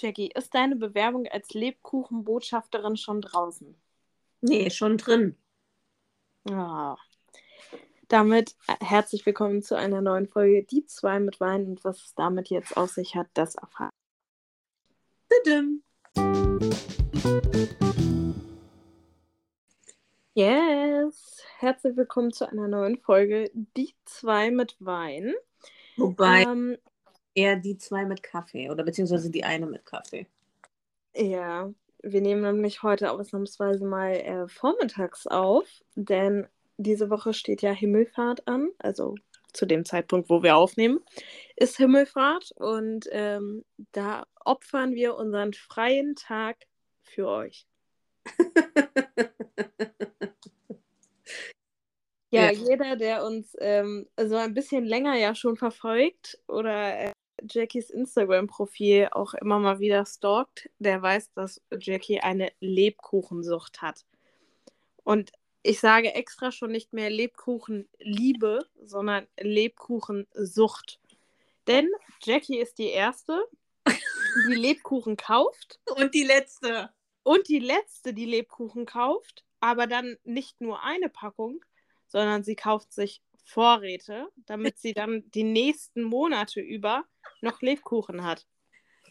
Jackie, ist deine Bewerbung als Lebkuchenbotschafterin schon draußen? Nee, schon drin. Ja. Damit äh, herzlich willkommen zu einer neuen Folge Die zwei mit Wein und was es damit jetzt auf sich hat, das erfahren. Bidim. Yes, herzlich willkommen zu einer neuen Folge Die zwei mit Wein. Wobei ähm, eher die zwei mit Kaffee oder beziehungsweise die eine mit Kaffee. Ja, wir nehmen nämlich heute ausnahmsweise mal äh, vormittags auf, denn diese Woche steht ja Himmelfahrt an, also zu dem Zeitpunkt, wo wir aufnehmen, ist Himmelfahrt und ähm, da opfern wir unseren freien Tag für euch. ja, ja, jeder, der uns ähm, so ein bisschen länger ja schon verfolgt oder äh, Jackies Instagram-Profil auch immer mal wieder stalkt, der weiß, dass Jackie eine Lebkuchensucht hat. Und ich sage extra schon nicht mehr Lebkuchenliebe, sondern Lebkuchensucht. Denn Jackie ist die Erste, die Lebkuchen kauft. Und die Letzte. Und die Letzte, die Lebkuchen kauft, aber dann nicht nur eine Packung, sondern sie kauft sich Vorräte, damit sie dann die nächsten Monate über noch Lebkuchen hat.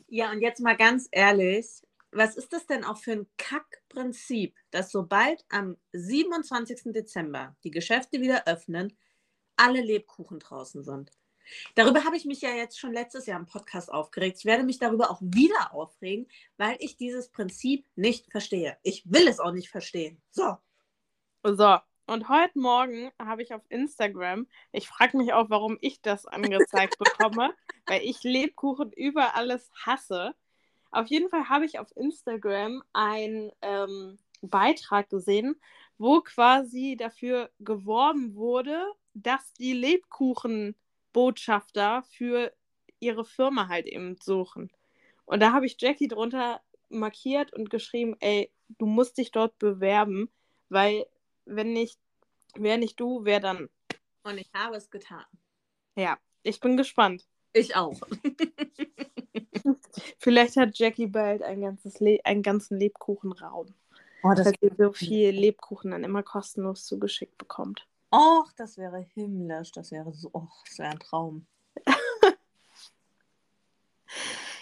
Ja, und jetzt mal ganz ehrlich, was ist das denn auch für ein Kackprinzip, dass sobald am 27. Dezember die Geschäfte wieder öffnen, alle Lebkuchen draußen sind? Darüber habe ich mich ja jetzt schon letztes Jahr im Podcast aufgeregt. Ich werde mich darüber auch wieder aufregen, weil ich dieses Prinzip nicht verstehe. Ich will es auch nicht verstehen. So. So, und heute Morgen habe ich auf Instagram, ich frage mich auch, warum ich das angezeigt bekomme, weil ich Lebkuchen über alles hasse. Auf jeden Fall habe ich auf Instagram einen ähm, Beitrag gesehen, wo quasi dafür geworben wurde, dass die Lebkuchenbotschafter für ihre Firma halt eben suchen. Und da habe ich Jackie drunter markiert und geschrieben, ey, du musst dich dort bewerben, weil wenn nicht, wer nicht du, wer dann? Und ich habe es getan. Ja, ich bin gespannt. Ich auch. Vielleicht hat Jackie bald ein ganzes Le einen ganzen Lebkuchenraum. Oh, das weil sie so viel Lebkuchen dann immer kostenlos zugeschickt bekommt. Och, das wäre himmlisch. Das wäre so, oh, das wäre ein Traum.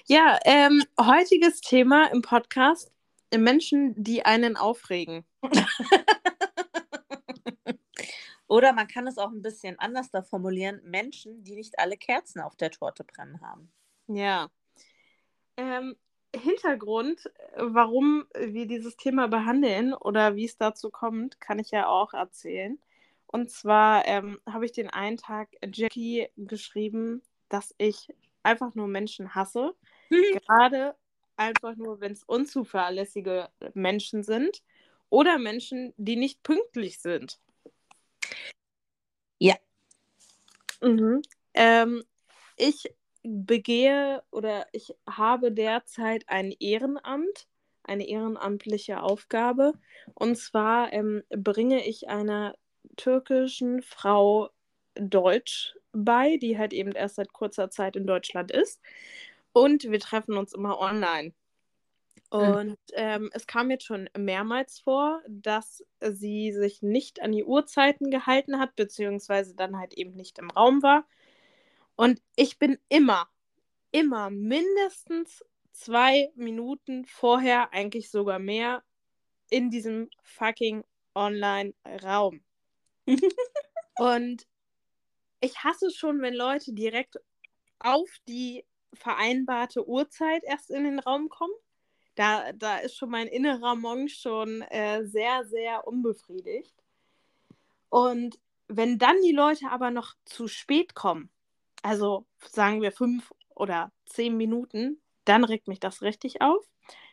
ja, ähm, heutiges Thema im Podcast: Menschen, die einen aufregen. Oder man kann es auch ein bisschen anders da formulieren: Menschen, die nicht alle Kerzen auf der Torte brennen haben. Ja. Ähm, Hintergrund, warum wir dieses Thema behandeln oder wie es dazu kommt, kann ich ja auch erzählen. Und zwar ähm, habe ich den einen Tag Jackie geschrieben, dass ich einfach nur Menschen hasse. Gerade einfach nur, wenn es unzuverlässige Menschen sind oder Menschen, die nicht pünktlich sind. Ja. Mhm. Ähm, ich begehe oder ich habe derzeit ein Ehrenamt, eine ehrenamtliche Aufgabe. Und zwar ähm, bringe ich einer türkischen Frau Deutsch bei, die halt eben erst seit kurzer Zeit in Deutschland ist. Und wir treffen uns immer online. Hm. Und ähm, es kam jetzt schon mehrmals vor, dass sie sich nicht an die Uhrzeiten gehalten hat, beziehungsweise dann halt eben nicht im Raum war. Und ich bin immer, immer mindestens zwei Minuten vorher, eigentlich sogar mehr, in diesem fucking Online-Raum. Und ich hasse schon, wenn Leute direkt auf die vereinbarte Uhrzeit erst in den Raum kommen da, da ist schon mein innerer Monk schon äh, sehr, sehr unbefriedigt. Und wenn dann die Leute aber noch zu spät kommen, also sagen wir fünf oder zehn Minuten, dann regt mich das richtig auf.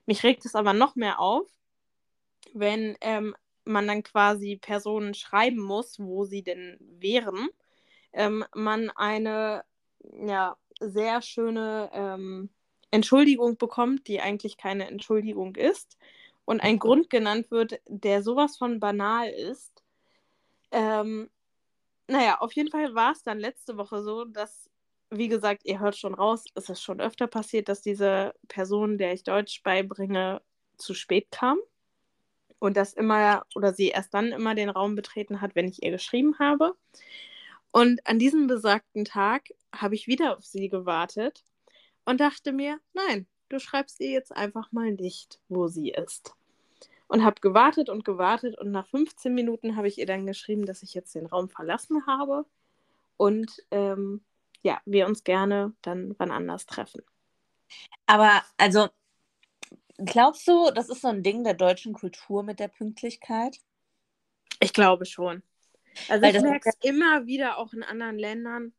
Mich regt es aber noch mehr auf, wenn ähm, man dann quasi Personen schreiben muss, wo sie denn wären, ähm, man eine ja, sehr schöne ähm, Entschuldigung bekommt, die eigentlich keine Entschuldigung ist, und ein Grund genannt wird, der sowas von banal ist. Ähm, naja, auf jeden Fall war es dann letzte Woche so, dass wie gesagt, ihr hört schon raus, es ist schon öfter passiert, dass diese Person, der ich Deutsch beibringe, zu spät kam und das immer oder sie erst dann immer den Raum betreten hat, wenn ich ihr geschrieben habe. Und an diesem besagten Tag habe ich wieder auf sie gewartet und dachte mir, nein, du schreibst ihr jetzt einfach mal nicht, wo sie ist. Und habe gewartet und gewartet und nach 15 Minuten habe ich ihr dann geschrieben, dass ich jetzt den Raum verlassen habe und ähm, ja, wir uns gerne dann wann anders treffen. Aber also, glaubst du, das ist so ein Ding der deutschen Kultur mit der Pünktlichkeit? Ich glaube schon. Also Weil ich merke es immer wieder auch in anderen Ländern.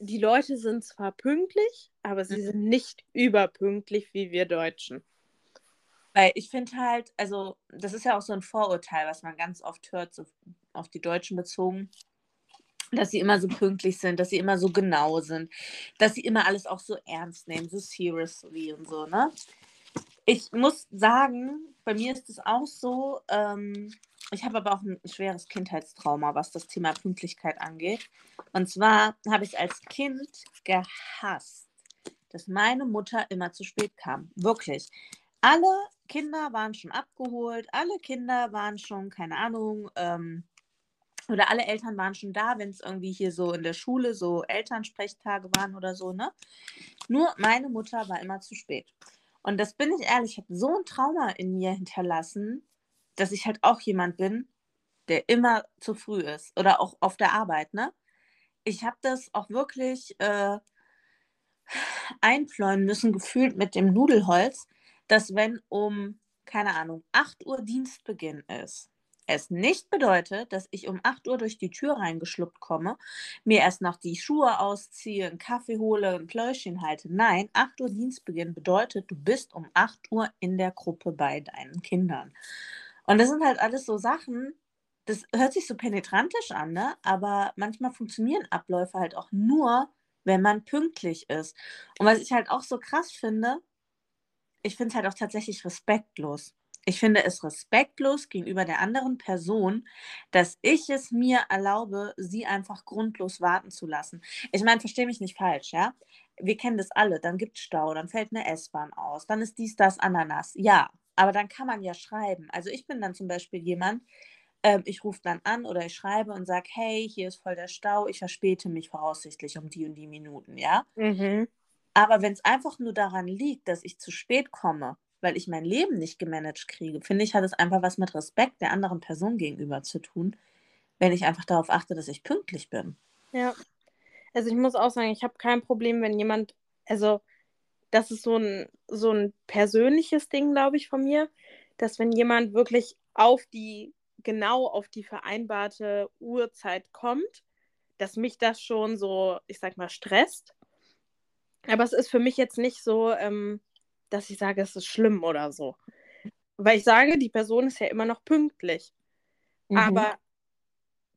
Die Leute sind zwar pünktlich, aber sie mhm. sind nicht überpünktlich wie wir Deutschen. Weil ich finde halt, also das ist ja auch so ein Vorurteil, was man ganz oft hört, so auf die Deutschen bezogen dass sie immer so pünktlich sind, dass sie immer so genau sind, dass sie immer alles auch so ernst nehmen, so seriously und so, ne? Ich muss sagen, bei mir ist es auch so, ähm, ich habe aber auch ein schweres Kindheitstrauma, was das Thema Pünktlichkeit angeht. Und zwar habe ich als Kind gehasst, dass meine Mutter immer zu spät kam. Wirklich. Alle Kinder waren schon abgeholt, alle Kinder waren schon, keine Ahnung, ähm, oder alle Eltern waren schon da, wenn es irgendwie hier so in der Schule so Elternsprechtage waren oder so, ne? Nur meine Mutter war immer zu spät. Und das bin ich ehrlich, hat so ein Trauma in mir hinterlassen, dass ich halt auch jemand bin, der immer zu früh ist. Oder auch auf der Arbeit, ne? Ich habe das auch wirklich äh, einpläuen müssen, gefühlt mit dem Nudelholz, dass wenn um, keine Ahnung, 8 Uhr Dienstbeginn ist, es nicht bedeutet, dass ich um 8 Uhr durch die Tür reingeschluppt komme, mir erst noch die Schuhe ausziehe, einen Kaffee hole, ein Pläuschen halte. Nein, 8 Uhr Dienstbeginn bedeutet, du bist um 8 Uhr in der Gruppe bei deinen Kindern. Und das sind halt alles so Sachen, das hört sich so penetrantisch an, ne? aber manchmal funktionieren Abläufe halt auch nur, wenn man pünktlich ist. Und was ich halt auch so krass finde, ich finde es halt auch tatsächlich respektlos ich finde es respektlos gegenüber der anderen Person, dass ich es mir erlaube, sie einfach grundlos warten zu lassen. Ich meine, verstehe mich nicht falsch, ja? Wir kennen das alle. Dann gibt es Stau, dann fällt eine S-Bahn aus, dann ist dies, das, Ananas. Ja, aber dann kann man ja schreiben. Also ich bin dann zum Beispiel jemand, ähm, ich rufe dann an oder ich schreibe und sage, hey, hier ist voll der Stau, ich verspäte mich voraussichtlich um die und die Minuten, ja? Mhm. Aber wenn es einfach nur daran liegt, dass ich zu spät komme, weil ich mein Leben nicht gemanagt kriege, finde ich, hat es einfach was mit Respekt der anderen Person gegenüber zu tun, wenn ich einfach darauf achte, dass ich pünktlich bin. Ja. Also ich muss auch sagen, ich habe kein Problem, wenn jemand, also das ist so ein, so ein persönliches Ding, glaube ich, von mir, dass wenn jemand wirklich auf die, genau auf die vereinbarte Uhrzeit kommt, dass mich das schon so, ich sag mal, stresst. Aber es ist für mich jetzt nicht so, ähm, dass ich sage, es ist schlimm oder so. Weil ich sage, die Person ist ja immer noch pünktlich. Mhm. Aber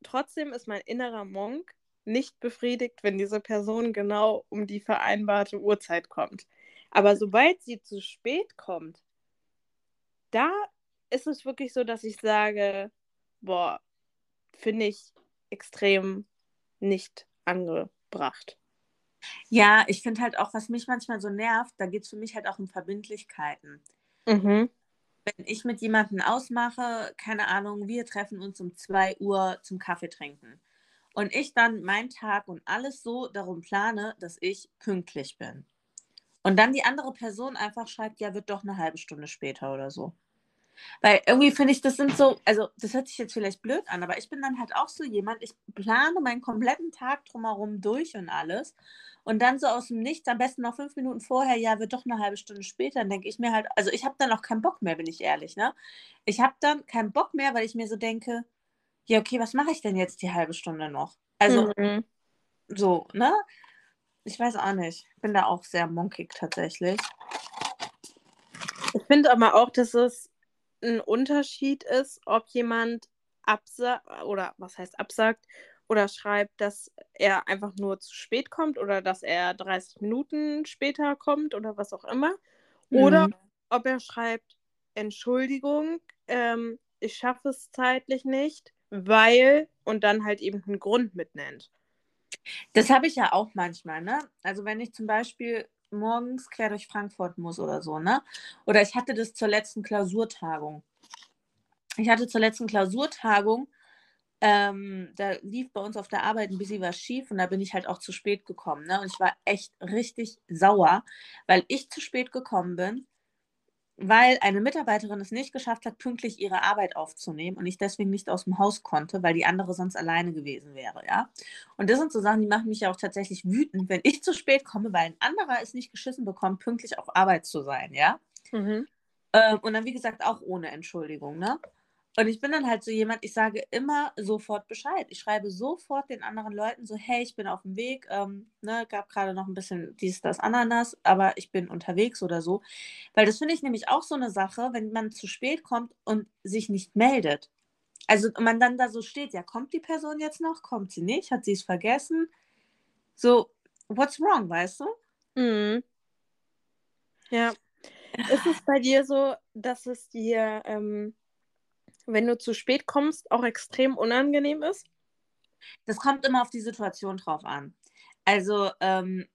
trotzdem ist mein innerer Monk nicht befriedigt, wenn diese Person genau um die vereinbarte Uhrzeit kommt. Aber sobald sie zu spät kommt, da ist es wirklich so, dass ich sage, boah, finde ich extrem nicht angebracht. Ja, ich finde halt auch, was mich manchmal so nervt, da geht es für mich halt auch um Verbindlichkeiten. Mhm. Wenn ich mit jemandem ausmache, keine Ahnung, wir treffen uns um 2 Uhr zum Kaffee trinken. Und ich dann meinen Tag und alles so darum plane, dass ich pünktlich bin. Und dann die andere Person einfach schreibt, ja, wird doch eine halbe Stunde später oder so. Weil irgendwie finde ich, das sind so, also das hört sich jetzt vielleicht blöd an, aber ich bin dann halt auch so jemand, ich plane meinen kompletten Tag drumherum durch und alles. Und dann so aus dem Nichts, am besten noch fünf Minuten vorher, ja, wird doch eine halbe Stunde später, dann denke ich mir halt, also ich habe dann auch keinen Bock mehr, bin ich ehrlich, ne? Ich habe dann keinen Bock mehr, weil ich mir so denke, ja, okay, was mache ich denn jetzt die halbe Stunde noch? Also, mhm. so, ne? Ich weiß auch nicht. Ich bin da auch sehr monkig tatsächlich. Ich finde aber auch, dass es ein Unterschied ist, ob jemand absagt, oder was heißt absagt, oder schreibt, dass er einfach nur zu spät kommt oder dass er 30 Minuten später kommt oder was auch immer. Mhm. Oder ob er schreibt, Entschuldigung, ähm, ich schaffe es zeitlich nicht, weil und dann halt eben einen Grund mitnennt. Das habe ich ja auch manchmal, ne? Also wenn ich zum Beispiel morgens quer durch Frankfurt muss oder so, ne? Oder ich hatte das zur letzten Klausurtagung. Ich hatte zur letzten Klausurtagung, ähm, da lief bei uns auf der Arbeit ein bisschen was schief und da bin ich halt auch zu spät gekommen, ne? Und ich war echt richtig sauer, weil ich zu spät gekommen bin weil eine Mitarbeiterin es nicht geschafft hat, pünktlich ihre Arbeit aufzunehmen und ich deswegen nicht aus dem Haus konnte, weil die andere sonst alleine gewesen wäre, ja. Und das sind so Sachen, die machen mich ja auch tatsächlich wütend, wenn ich zu spät komme, weil ein anderer es nicht geschissen bekommt, pünktlich auf Arbeit zu sein, ja. Mhm. Ähm, und dann, wie gesagt, auch ohne Entschuldigung, ne? Und ich bin dann halt so jemand, ich sage immer sofort Bescheid. Ich schreibe sofort den anderen Leuten so, hey, ich bin auf dem Weg, ähm, ne, gab gerade noch ein bisschen dies, das, Ananas, aber ich bin unterwegs oder so. Weil das finde ich nämlich auch so eine Sache, wenn man zu spät kommt und sich nicht meldet. Also man dann da so steht, ja, kommt die Person jetzt noch? Kommt sie nicht? Hat sie es vergessen? So, what's wrong, weißt du? Mhm. Ja. Ist es bei dir so, dass es dir ähm, wenn du zu spät kommst, auch extrem unangenehm ist? Das kommt immer auf die Situation drauf an. Also ähm,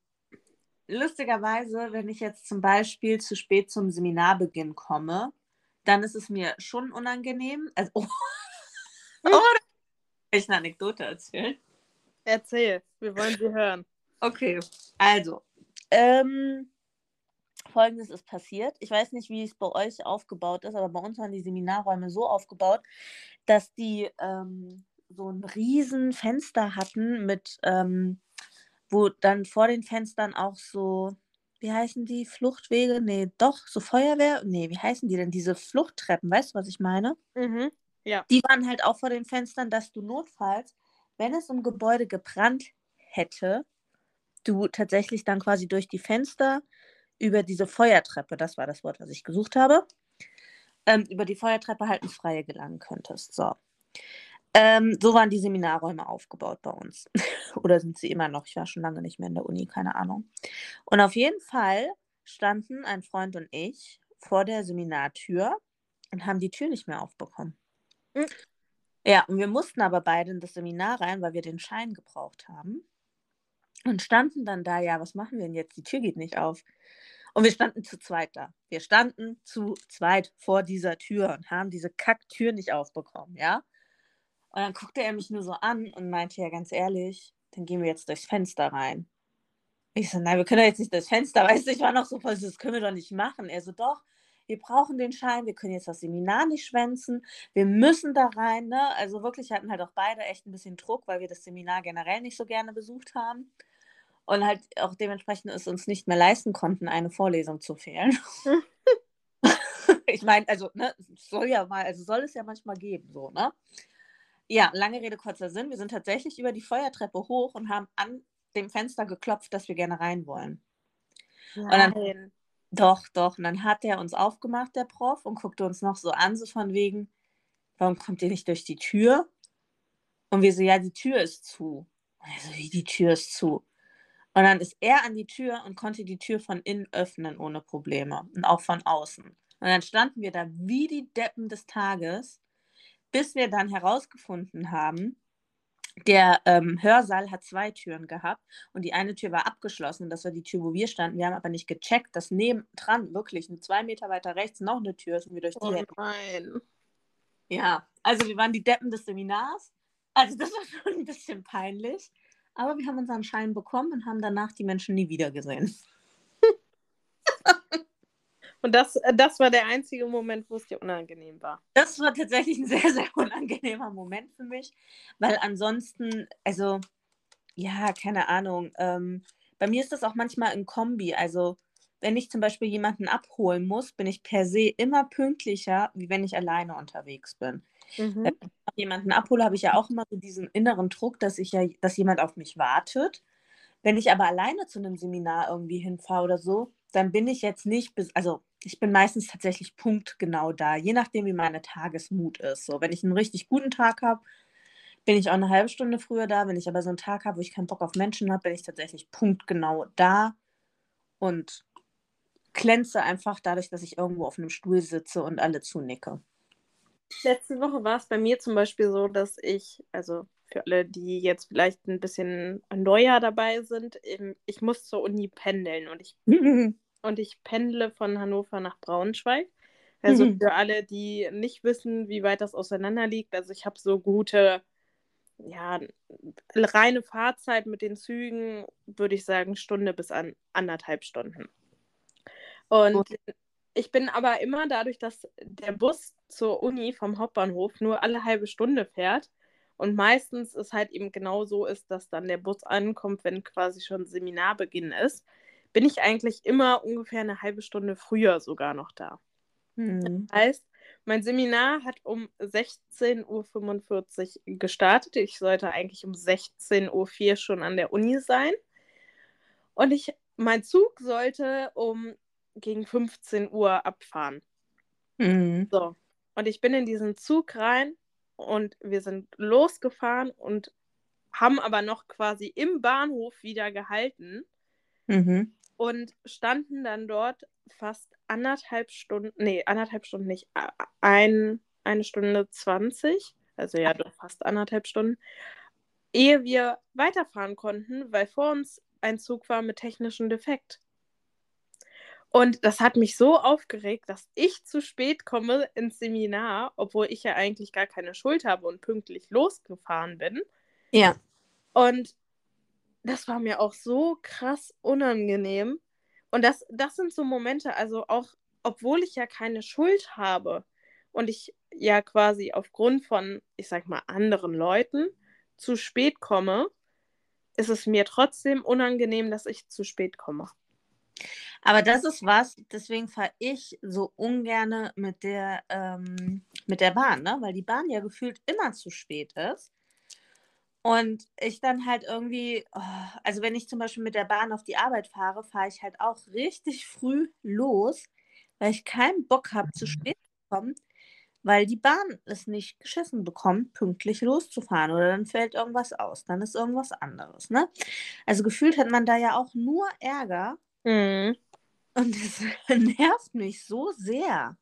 lustigerweise, wenn ich jetzt zum Beispiel zu spät zum Seminarbeginn komme, dann ist es mir schon unangenehm. Also, oh, oh, ich eine Anekdote erzählen? Erzähl, wir wollen sie hören. Okay, also, ähm, Folgendes ist passiert. Ich weiß nicht, wie es bei euch aufgebaut ist, aber bei uns waren die Seminarräume so aufgebaut, dass die ähm, so ein riesen Fenster hatten mit, ähm, wo dann vor den Fenstern auch so, wie heißen die, Fluchtwege? Nee, doch, so Feuerwehr? Nee, wie heißen die denn? Diese Fluchttreppen, weißt du, was ich meine? Mhm, ja. Die waren halt auch vor den Fenstern, dass du notfalls, wenn es im Gebäude gebrannt hätte, du tatsächlich dann quasi durch die Fenster über diese Feuertreppe, das war das Wort, was ich gesucht habe, ähm, über die Feuertreppe halt ins Freie gelangen könntest. So. Ähm, so waren die Seminarräume aufgebaut bei uns. Oder sind sie immer noch? Ich war schon lange nicht mehr in der Uni, keine Ahnung. Und auf jeden Fall standen ein Freund und ich vor der Seminartür und haben die Tür nicht mehr aufbekommen. Mhm. Ja, und wir mussten aber beide in das Seminar rein, weil wir den Schein gebraucht haben. Und standen dann da, ja, was machen wir denn jetzt? Die Tür geht nicht auf. Und wir standen zu zweit da. Wir standen zu zweit vor dieser Tür und haben diese Kacktür nicht aufbekommen, ja? Und dann guckte er mich nur so an und meinte, ja, ganz ehrlich, dann gehen wir jetzt durchs Fenster rein. Ich so, nein, wir können doch jetzt nicht durchs Fenster, weißt du, ich war noch so voll, das können wir doch nicht machen. Er so, doch, wir brauchen den Schein, wir können jetzt das Seminar nicht schwänzen, wir müssen da rein, ne? Also wirklich hatten halt auch beide echt ein bisschen Druck, weil wir das Seminar generell nicht so gerne besucht haben und halt auch dementsprechend es uns nicht mehr leisten konnten, eine Vorlesung zu fehlen. ich meine, also, ne, soll ja mal, also soll es ja manchmal geben, so, ne? Ja, lange Rede, kurzer Sinn. Wir sind tatsächlich über die Feuertreppe hoch und haben an dem Fenster geklopft, dass wir gerne rein wollen. Nein. Und dann, doch, doch. Und dann hat er uns aufgemacht, der Prof, und guckte uns noch so an, so von wegen, warum kommt ihr nicht durch die Tür? Und wir so, ja, die Tür ist zu. Also, wie die Tür ist zu? Und dann ist er an die Tür und konnte die Tür von innen öffnen ohne Probleme und auch von außen. Und dann standen wir da wie die Deppen des Tages, bis wir dann herausgefunden haben, der ähm, Hörsaal hat zwei Türen gehabt und die eine Tür war abgeschlossen. Das war die Tür, wo wir standen. Wir haben aber nicht gecheckt, dass nebendran wirklich zwei Meter weiter rechts noch eine Tür ist und wir durch die oh nein. Ja, also wir waren die Deppen des Seminars. Also das war schon ein bisschen peinlich. Aber wir haben unseren Schein bekommen und haben danach die Menschen nie wieder gesehen. Und das, äh, das war der einzige Moment, wo es dir unangenehm war. Das war tatsächlich ein sehr, sehr unangenehmer Moment für mich, weil ansonsten, also, ja, keine Ahnung. Ähm, bei mir ist das auch manchmal ein Kombi. Also, wenn ich zum Beispiel jemanden abholen muss, bin ich per se immer pünktlicher, wie wenn ich alleine unterwegs bin. Mhm. Jemanden abhole, habe ich ja auch immer so diesen inneren Druck, dass ich ja, dass jemand auf mich wartet. Wenn ich aber alleine zu einem Seminar irgendwie hinfahre oder so, dann bin ich jetzt nicht, bis, also ich bin meistens tatsächlich punktgenau da, je nachdem, wie meine Tagesmut ist. So, wenn ich einen richtig guten Tag habe, bin ich auch eine halbe Stunde früher da. Wenn ich aber so einen Tag habe, wo ich keinen Bock auf Menschen habe, bin ich tatsächlich punktgenau da und glänze einfach dadurch, dass ich irgendwo auf einem Stuhl sitze und alle zunicke. Letzte Woche war es bei mir zum Beispiel so, dass ich, also für alle, die jetzt vielleicht ein bisschen neuer dabei sind, ich muss zur Uni pendeln und ich, und ich pendle von Hannover nach Braunschweig. Also mhm. für alle, die nicht wissen, wie weit das auseinander liegt, also ich habe so gute, ja, reine Fahrzeit mit den Zügen, würde ich sagen, Stunde bis an anderthalb Stunden. Und okay. Ich bin aber immer dadurch, dass der Bus zur Uni vom Hauptbahnhof nur alle halbe Stunde fährt und meistens ist halt eben genau so ist, dass dann der Bus ankommt, wenn quasi schon Seminarbeginn ist, bin ich eigentlich immer ungefähr eine halbe Stunde früher sogar noch da. Hm. Das heißt, mein Seminar hat um 16.45 Uhr gestartet. Ich sollte eigentlich um 16.04 Uhr schon an der Uni sein. Und ich, mein Zug sollte um gegen 15 Uhr abfahren. Mhm. So. Und ich bin in diesen Zug rein und wir sind losgefahren und haben aber noch quasi im Bahnhof wieder gehalten mhm. und standen dann dort fast anderthalb Stunden, nee, anderthalb Stunden nicht, ein, eine Stunde zwanzig, also ja, doch fast anderthalb Stunden, ehe wir weiterfahren konnten, weil vor uns ein Zug war mit technischem Defekt. Und das hat mich so aufgeregt, dass ich zu spät komme ins Seminar, obwohl ich ja eigentlich gar keine Schuld habe und pünktlich losgefahren bin. Ja. Und das war mir auch so krass unangenehm. Und das, das sind so Momente, also auch, obwohl ich ja keine Schuld habe und ich ja quasi aufgrund von, ich sag mal, anderen Leuten zu spät komme, ist es mir trotzdem unangenehm, dass ich zu spät komme. Aber das ist was, deswegen fahre ich so ungern mit der, ähm, mit der Bahn, ne? weil die Bahn ja gefühlt immer zu spät ist. Und ich dann halt irgendwie, oh, also wenn ich zum Beispiel mit der Bahn auf die Arbeit fahre, fahre ich halt auch richtig früh los, weil ich keinen Bock habe, zu spät zu kommen, weil die Bahn es nicht geschissen bekommt, pünktlich loszufahren oder dann fällt irgendwas aus, dann ist irgendwas anderes. Ne? Also gefühlt hat man da ja auch nur Ärger. Mhm. Und das nervt mich so sehr.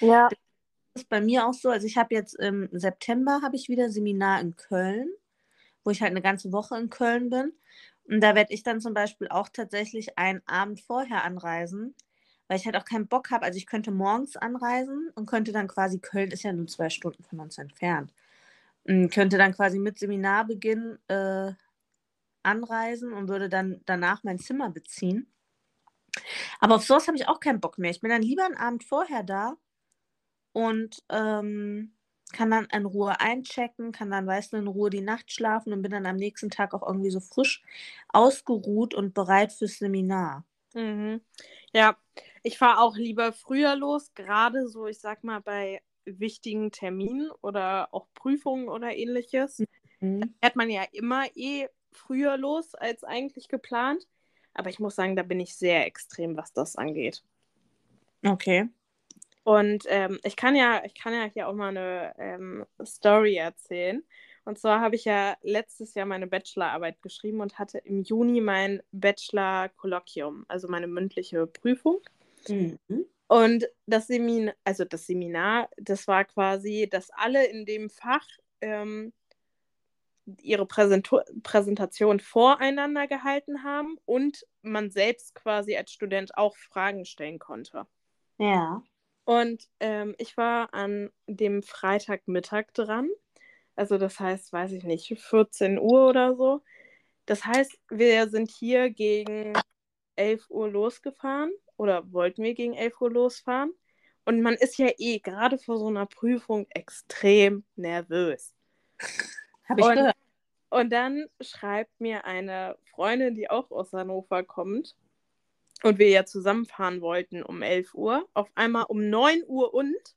Ja. Das ist bei mir auch so. Also ich habe jetzt im September habe ich wieder Seminar in Köln, wo ich halt eine ganze Woche in Köln bin. Und da werde ich dann zum Beispiel auch tatsächlich einen Abend vorher anreisen, weil ich halt auch keinen Bock habe. Also ich könnte morgens anreisen und könnte dann quasi, Köln ist ja nur zwei Stunden von uns entfernt, und könnte dann quasi mit Seminarbeginn äh, anreisen und würde dann danach mein Zimmer beziehen. Aber auf sowas habe ich auch keinen Bock mehr. Ich bin dann lieber einen Abend vorher da und ähm, kann dann in Ruhe einchecken, kann dann, weißt du, in Ruhe die Nacht schlafen und bin dann am nächsten Tag auch irgendwie so frisch ausgeruht und bereit fürs Seminar. Mhm. Ja, ich fahre auch lieber früher los, gerade so, ich sag mal, bei wichtigen Terminen oder auch Prüfungen oder ähnliches. Mhm. Da fährt man ja immer eh früher los als eigentlich geplant. Aber ich muss sagen, da bin ich sehr extrem, was das angeht. Okay. Und ähm, ich kann ja, ich kann ja hier auch mal eine ähm, Story erzählen. Und zwar habe ich ja letztes Jahr meine Bachelorarbeit geschrieben und hatte im Juni mein Bachelor-Kolloquium, also meine mündliche Prüfung. Mhm. Und das Seminar, also das Seminar, das war quasi, dass alle in dem Fach ähm, ihre Präsentu Präsentation voreinander gehalten haben und man selbst quasi als Student auch Fragen stellen konnte. Ja. Und ähm, ich war an dem Freitagmittag dran. Also das heißt, weiß ich nicht, 14 Uhr oder so. Das heißt, wir sind hier gegen 11 Uhr losgefahren oder wollten wir gegen 11 Uhr losfahren. Und man ist ja eh gerade vor so einer Prüfung extrem nervös. Habe ich und, gehört. Und dann schreibt mir eine Freundin, die auch aus Hannover kommt, und wir ja zusammenfahren wollten um 11 Uhr, auf einmal um 9 Uhr und,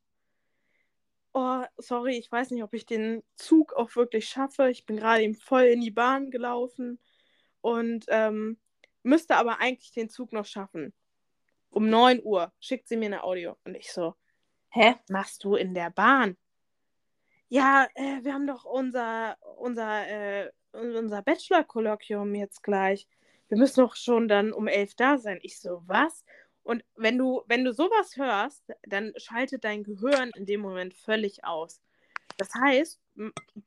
oh, sorry, ich weiß nicht, ob ich den Zug auch wirklich schaffe. Ich bin gerade eben voll in die Bahn gelaufen und ähm, müsste aber eigentlich den Zug noch schaffen. Um 9 Uhr schickt sie mir eine Audio. Und ich so, hä, machst du in der Bahn? Ja, äh, wir haben doch unser, unser, äh, unser Bachelor-Kolloquium jetzt gleich. Wir müssen doch schon dann um elf da sein. Ich so, was? Und wenn du, wenn du sowas hörst, dann schaltet dein Gehirn in dem Moment völlig aus. Das heißt,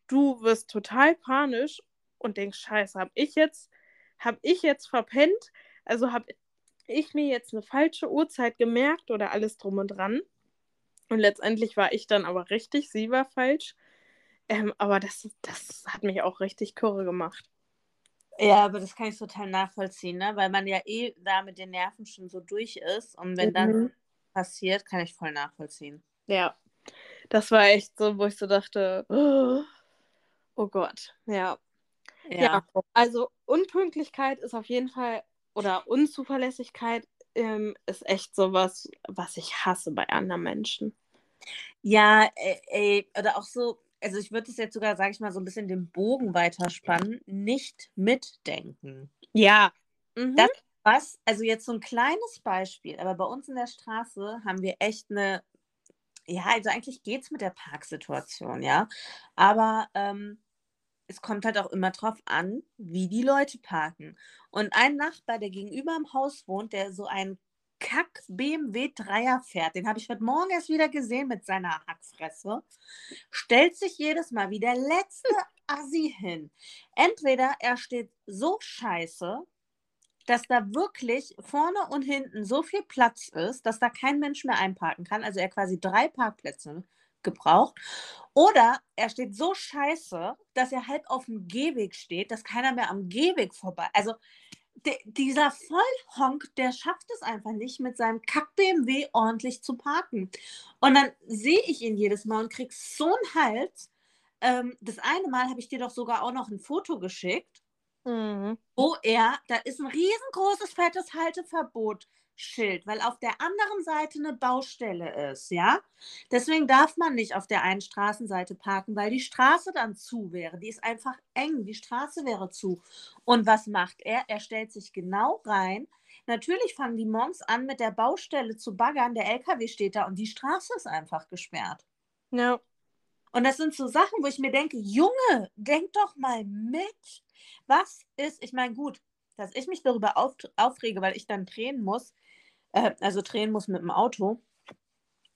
du wirst total panisch und denkst, scheiße, habe ich jetzt, habe ich jetzt verpennt? Also habe ich mir jetzt eine falsche Uhrzeit gemerkt oder alles drum und dran? Und letztendlich war ich dann aber richtig, sie war falsch. Ähm, aber das, das hat mich auch richtig kurre gemacht. Ja, aber das kann ich total nachvollziehen, ne? weil man ja eh da mit den Nerven schon so durch ist. Und wenn mhm. dann passiert, kann ich voll nachvollziehen. Ja, das war echt so, wo ich so dachte, oh, oh Gott, ja. ja. ja. also Unpünktlichkeit ist auf jeden Fall, oder Unzuverlässigkeit ähm, ist echt sowas, was ich hasse bei anderen Menschen. Ja, ey, äh, äh, oder auch so, also ich würde es jetzt sogar, sage ich mal, so ein bisschen den Bogen weiterspannen, nicht mitdenken. Ja. Mhm. Das was, also jetzt so ein kleines Beispiel, aber bei uns in der Straße haben wir echt eine, ja, also eigentlich geht es mit der Parksituation, ja. Aber ähm, es kommt halt auch immer drauf an, wie die Leute parken. Und ein Nachbar, der gegenüber im Haus wohnt, der so einen Kack BMW Dreier fährt, den habe ich heute Morgen erst wieder gesehen mit seiner Hackfresse, stellt sich jedes Mal wie der letzte Assi hin. Entweder er steht so scheiße, dass da wirklich vorne und hinten so viel Platz ist, dass da kein Mensch mehr einparken kann. Also er quasi drei Parkplätze gebraucht. Oder er steht so scheiße, dass er halb auf dem Gehweg steht, dass keiner mehr am Gehweg vorbei. Also de, dieser Vollhonk, der schafft es einfach nicht, mit seinem Kack-BMW ordentlich zu parken. Und dann sehe ich ihn jedes Mal und krieg so einen Hals. Ähm, das eine Mal habe ich dir doch sogar auch noch ein Foto geschickt, mhm. wo er, da ist ein riesengroßes, fettes Halteverbot Schild, weil auf der anderen Seite eine Baustelle ist, ja. Deswegen darf man nicht auf der einen Straßenseite parken, weil die Straße dann zu wäre. Die ist einfach eng, die Straße wäre zu. Und was macht er? Er stellt sich genau rein. Natürlich fangen die Mons an, mit der Baustelle zu baggern. Der LKW steht da und die Straße ist einfach gesperrt. Ja. Und das sind so Sachen, wo ich mir denke, Junge, denk doch mal mit. Was ist, ich meine, gut, dass ich mich darüber auf, aufrege, weil ich dann drehen muss, äh, also drehen muss mit dem Auto,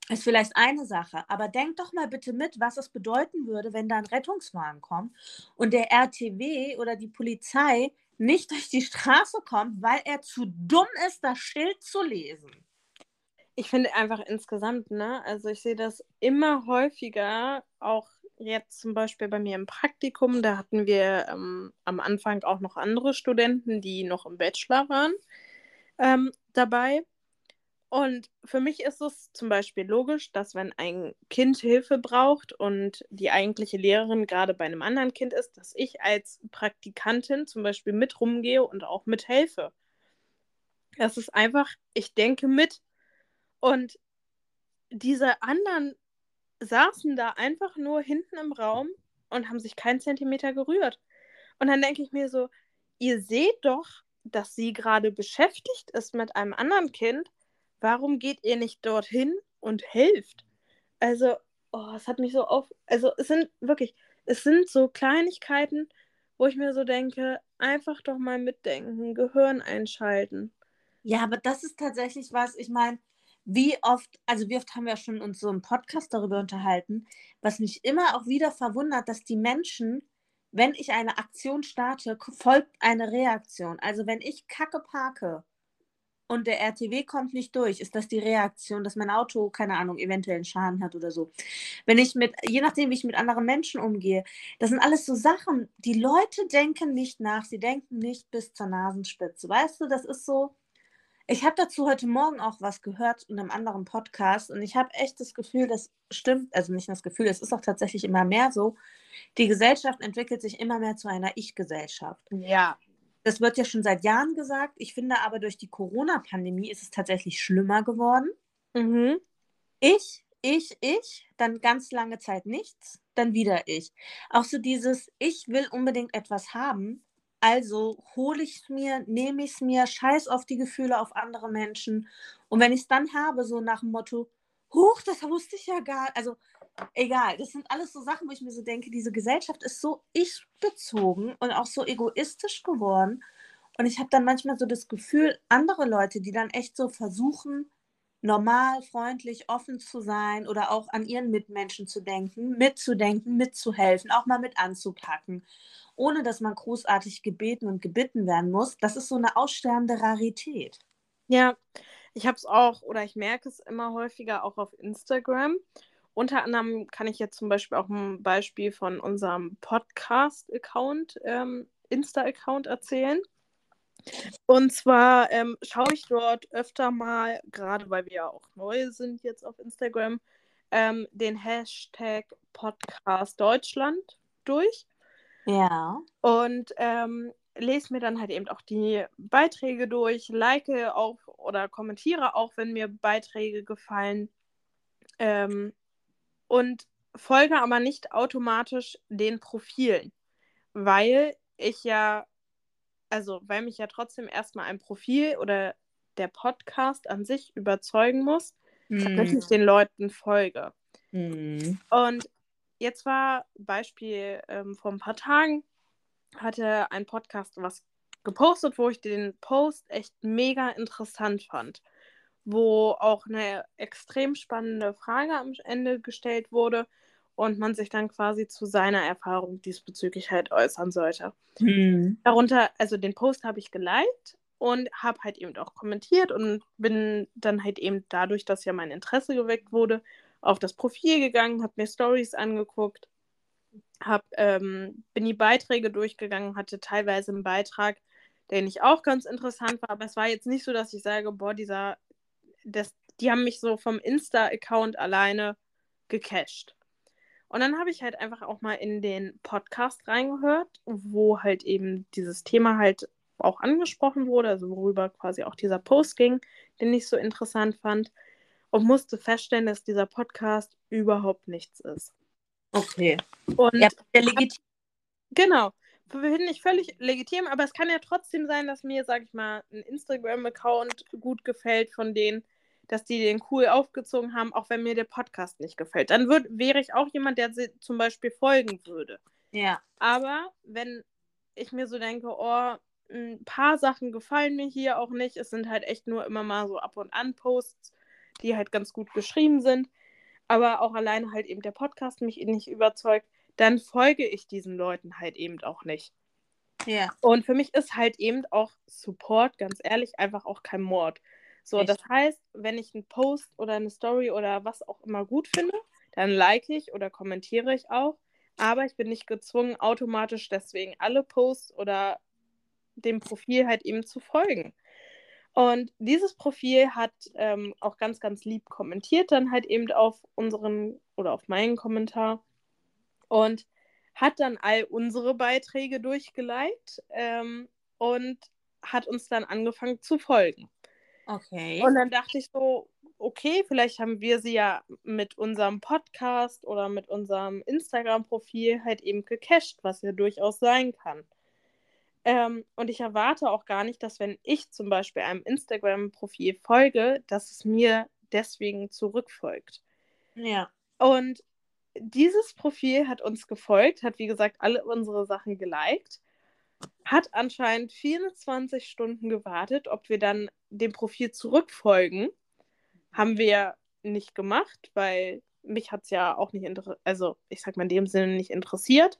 ist vielleicht eine Sache. Aber denk doch mal bitte mit, was es bedeuten würde, wenn da ein Rettungswagen kommt und der RTW oder die Polizei nicht durch die Straße kommt, weil er zu dumm ist, das Schild zu lesen. Ich finde einfach insgesamt, ne, also ich sehe das immer häufiger, auch jetzt zum Beispiel bei mir im Praktikum, da hatten wir ähm, am Anfang auch noch andere Studenten, die noch im Bachelor waren, ähm, dabei. Und für mich ist es zum Beispiel logisch, dass wenn ein Kind Hilfe braucht und die eigentliche Lehrerin gerade bei einem anderen Kind ist, dass ich als Praktikantin zum Beispiel mit rumgehe und auch mithelfe. Das ist einfach, ich denke mit. Und diese anderen saßen da einfach nur hinten im Raum und haben sich keinen Zentimeter gerührt. Und dann denke ich mir so, ihr seht doch, dass sie gerade beschäftigt ist mit einem anderen Kind warum geht ihr nicht dorthin und helft? Also, oh, es hat mich so auf. Also, es sind wirklich, es sind so Kleinigkeiten, wo ich mir so denke, einfach doch mal mitdenken, Gehirn einschalten. Ja, aber das ist tatsächlich was, ich meine, wie oft, also wie oft haben wir schon uns so im Podcast darüber unterhalten, was mich immer auch wieder verwundert, dass die Menschen, wenn ich eine Aktion starte, folgt eine Reaktion. Also wenn ich Kacke parke, und der RTW kommt nicht durch, ist das die Reaktion, dass mein Auto, keine Ahnung, eventuell einen Schaden hat oder so. Wenn ich mit, je nachdem, wie ich mit anderen Menschen umgehe, das sind alles so Sachen, die Leute denken nicht nach, sie denken nicht bis zur Nasenspitze. Weißt du, das ist so. Ich habe dazu heute Morgen auch was gehört in einem anderen Podcast und ich habe echt das Gefühl, das stimmt, also nicht das Gefühl, es ist auch tatsächlich immer mehr so. Die Gesellschaft entwickelt sich immer mehr zu einer Ich-Gesellschaft. Ja. Das wird ja schon seit Jahren gesagt. Ich finde aber durch die Corona-Pandemie ist es tatsächlich schlimmer geworden. Mhm. Ich, ich, ich, dann ganz lange Zeit nichts, dann wieder ich. Auch so dieses, ich will unbedingt etwas haben, also hole ich es mir, nehme ich es mir, scheiß auf die Gefühle auf andere Menschen. Und wenn ich es dann habe, so nach dem Motto, huch, das wusste ich ja gar nicht. Also egal, das sind alles so Sachen, wo ich mir so denke, diese Gesellschaft ist so ich-bezogen und auch so egoistisch geworden. Und ich habe dann manchmal so das Gefühl, andere Leute, die dann echt so versuchen, normal, freundlich, offen zu sein oder auch an ihren Mitmenschen zu denken, mitzudenken, mitzuhelfen, auch mal mit anzupacken, ohne dass man großartig gebeten und gebitten werden muss. Das ist so eine aussterbende Rarität. Ja, ich habe es auch oder ich merke es immer häufiger auch auf Instagram. Unter anderem kann ich jetzt zum Beispiel auch ein Beispiel von unserem Podcast-Account, ähm, Insta-Account erzählen. Und zwar ähm, schaue ich dort öfter mal, gerade weil wir ja auch neu sind jetzt auf Instagram, ähm, den Hashtag Podcast Deutschland durch. Ja. Und ähm, lese mir dann halt eben auch die Beiträge durch, like auch oder kommentiere auch, wenn mir Beiträge gefallen. Ähm, und folge aber nicht automatisch den Profilen, weil ich ja also weil mich ja trotzdem erstmal ein Profil oder der Podcast an sich überzeugen muss, mm. damit ich den Leuten folge. Mm. Und jetzt war Beispiel ähm, vor ein paar Tagen, hatte ein Podcast was gepostet, wo ich den Post echt mega interessant fand, wo auch eine extrem spannende Frage am Ende gestellt wurde und man sich dann quasi zu seiner Erfahrung diesbezüglich halt äußern sollte. Hm. Darunter, also den Post habe ich geliked und habe halt eben auch kommentiert und bin dann halt eben dadurch, dass ja mein Interesse geweckt wurde, auf das Profil gegangen, habe mir Stories angeguckt, hab, ähm, bin die Beiträge durchgegangen, hatte teilweise einen Beitrag, den ich auch ganz interessant war, aber es war jetzt nicht so, dass ich sage, boah, dieser, das, die haben mich so vom Insta-Account alleine gecached. Und dann habe ich halt einfach auch mal in den Podcast reingehört, wo halt eben dieses Thema halt auch angesprochen wurde, also worüber quasi auch dieser Post ging, den ich so interessant fand. Und musste feststellen, dass dieser Podcast überhaupt nichts ist. Okay. Und ja, der legitim. Genau. Finde ich völlig legitim, aber es kann ja trotzdem sein, dass mir, sag ich mal, ein Instagram-Account gut gefällt von denen, dass die den cool aufgezogen haben, auch wenn mir der Podcast nicht gefällt. Dann würd, wäre ich auch jemand, der sie zum Beispiel folgen würde. Ja. Aber wenn ich mir so denke, oh, ein paar Sachen gefallen mir hier auch nicht, es sind halt echt nur immer mal so ab und an Posts, die halt ganz gut geschrieben sind, aber auch alleine halt eben der Podcast mich nicht überzeugt, dann folge ich diesen Leuten halt eben auch nicht. Ja. Und für mich ist halt eben auch Support, ganz ehrlich, einfach auch kein Mord. So, Echt? das heißt, wenn ich einen Post oder eine Story oder was auch immer gut finde, dann like ich oder kommentiere ich auch. Aber ich bin nicht gezwungen, automatisch deswegen alle Posts oder dem Profil halt eben zu folgen. Und dieses Profil hat ähm, auch ganz, ganz lieb kommentiert, dann halt eben auf unseren oder auf meinen Kommentar und hat dann all unsere Beiträge durchgeliked ähm, und hat uns dann angefangen zu folgen. Okay. Und dann dachte ich so, okay, vielleicht haben wir sie ja mit unserem Podcast oder mit unserem Instagram-Profil halt eben gecached, was ja durchaus sein kann. Ähm, und ich erwarte auch gar nicht, dass wenn ich zum Beispiel einem Instagram-Profil folge, dass es mir deswegen zurückfolgt. Ja. Und dieses Profil hat uns gefolgt, hat wie gesagt alle unsere Sachen geliked hat anscheinend 24 Stunden gewartet, ob wir dann dem Profil zurückfolgen. Haben wir nicht gemacht, weil mich hat es ja auch nicht interessiert, also ich sag mal in dem Sinne nicht interessiert.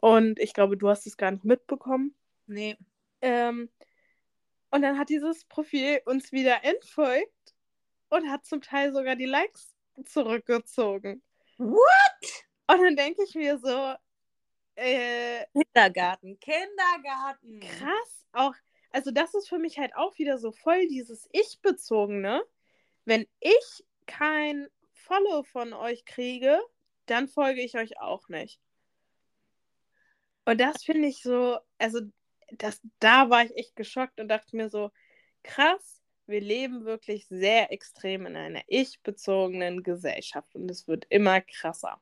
Und ich glaube, du hast es gar nicht mitbekommen. Nee. Ähm, und dann hat dieses Profil uns wieder entfolgt und hat zum Teil sogar die Likes zurückgezogen. What? Und dann denke ich mir so, äh, Kindergarten, Kindergarten. Krass, auch, also das ist für mich halt auch wieder so voll dieses Ich-bezogene. Wenn ich kein Follow von euch kriege, dann folge ich euch auch nicht. Und das finde ich so, also das, da war ich echt geschockt und dachte mir so, krass, wir leben wirklich sehr extrem in einer ich-bezogenen Gesellschaft und es wird immer krasser.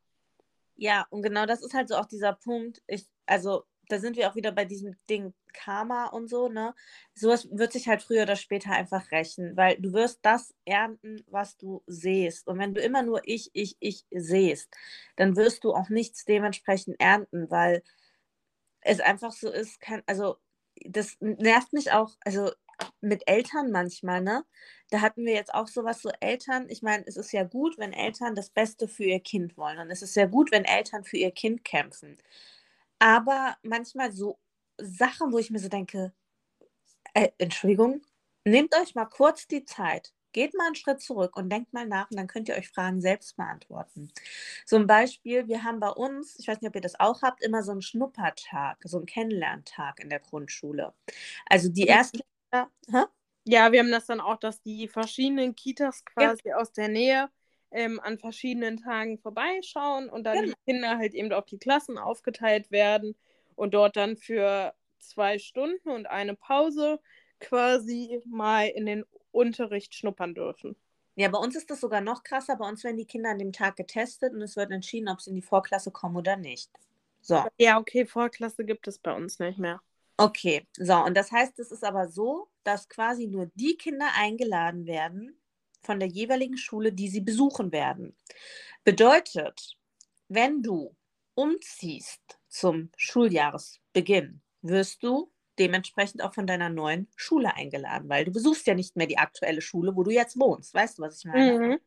Ja, und genau das ist halt so auch dieser Punkt. Ich, also, da sind wir auch wieder bei diesem Ding Karma und so, ne? Sowas wird sich halt früher oder später einfach rächen, weil du wirst das ernten, was du siehst. Und wenn du immer nur ich, ich, ich siehst, dann wirst du auch nichts dementsprechend ernten, weil es einfach so ist, kann, also das nervt mich auch, also mit Eltern manchmal, ne? Da hatten wir jetzt auch sowas, so Eltern. Ich meine, es ist ja gut, wenn Eltern das Beste für ihr Kind wollen. Und es ist ja gut, wenn Eltern für ihr Kind kämpfen. Aber manchmal so Sachen, wo ich mir so denke, äh, Entschuldigung, nehmt euch mal kurz die Zeit. Geht mal einen Schritt zurück und denkt mal nach und dann könnt ihr euch Fragen selbst beantworten. So ein Beispiel, wir haben bei uns, ich weiß nicht, ob ihr das auch habt, immer so einen Schnuppertag, so einen Kennenlerntag in der Grundschule. Also die ersten ja, wir haben das dann auch, dass die verschiedenen Kitas quasi ja. aus der Nähe ähm, an verschiedenen Tagen vorbeischauen und dann ja. die genau. Kinder halt eben auf die Klassen aufgeteilt werden und dort dann für zwei Stunden und eine Pause quasi mal in den Unterricht schnuppern dürfen. Ja, bei uns ist das sogar noch krasser. Bei uns werden die Kinder an dem Tag getestet und es wird entschieden, ob sie in die Vorklasse kommen oder nicht. So. Ja, okay, Vorklasse gibt es bei uns nicht mehr. Okay, so, und das heißt, es ist aber so, dass quasi nur die Kinder eingeladen werden von der jeweiligen Schule, die sie besuchen werden. Bedeutet, wenn du umziehst zum Schuljahresbeginn, wirst du dementsprechend auch von deiner neuen Schule eingeladen, weil du besuchst ja nicht mehr die aktuelle Schule, wo du jetzt wohnst. Weißt du, was ich meine? Mhm.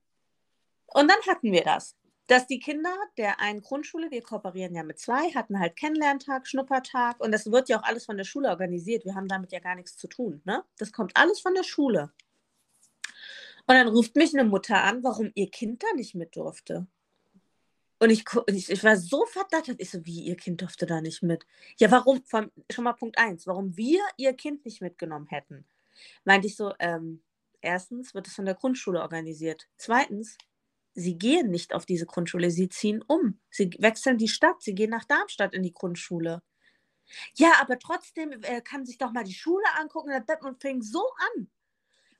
Und dann hatten wir das dass die Kinder der einen Grundschule, wir kooperieren ja mit zwei, hatten halt Kennenlerntag, Schnuppertag und das wird ja auch alles von der Schule organisiert. Wir haben damit ja gar nichts zu tun. Ne? Das kommt alles von der Schule. Und dann ruft mich eine Mutter an, warum ihr Kind da nicht mit durfte. Und ich, ich, ich war so verdattert. Ich so, wie, ihr Kind durfte da nicht mit? Ja, warum? Von, schon mal Punkt eins. Warum wir ihr Kind nicht mitgenommen hätten. Meinte ich so, ähm, erstens wird es von der Grundschule organisiert. Zweitens, sie gehen nicht auf diese Grundschule, sie ziehen um. Sie wechseln die Stadt, sie gehen nach Darmstadt in die Grundschule. Ja, aber trotzdem äh, kann sich doch mal die Schule angucken und fing so an.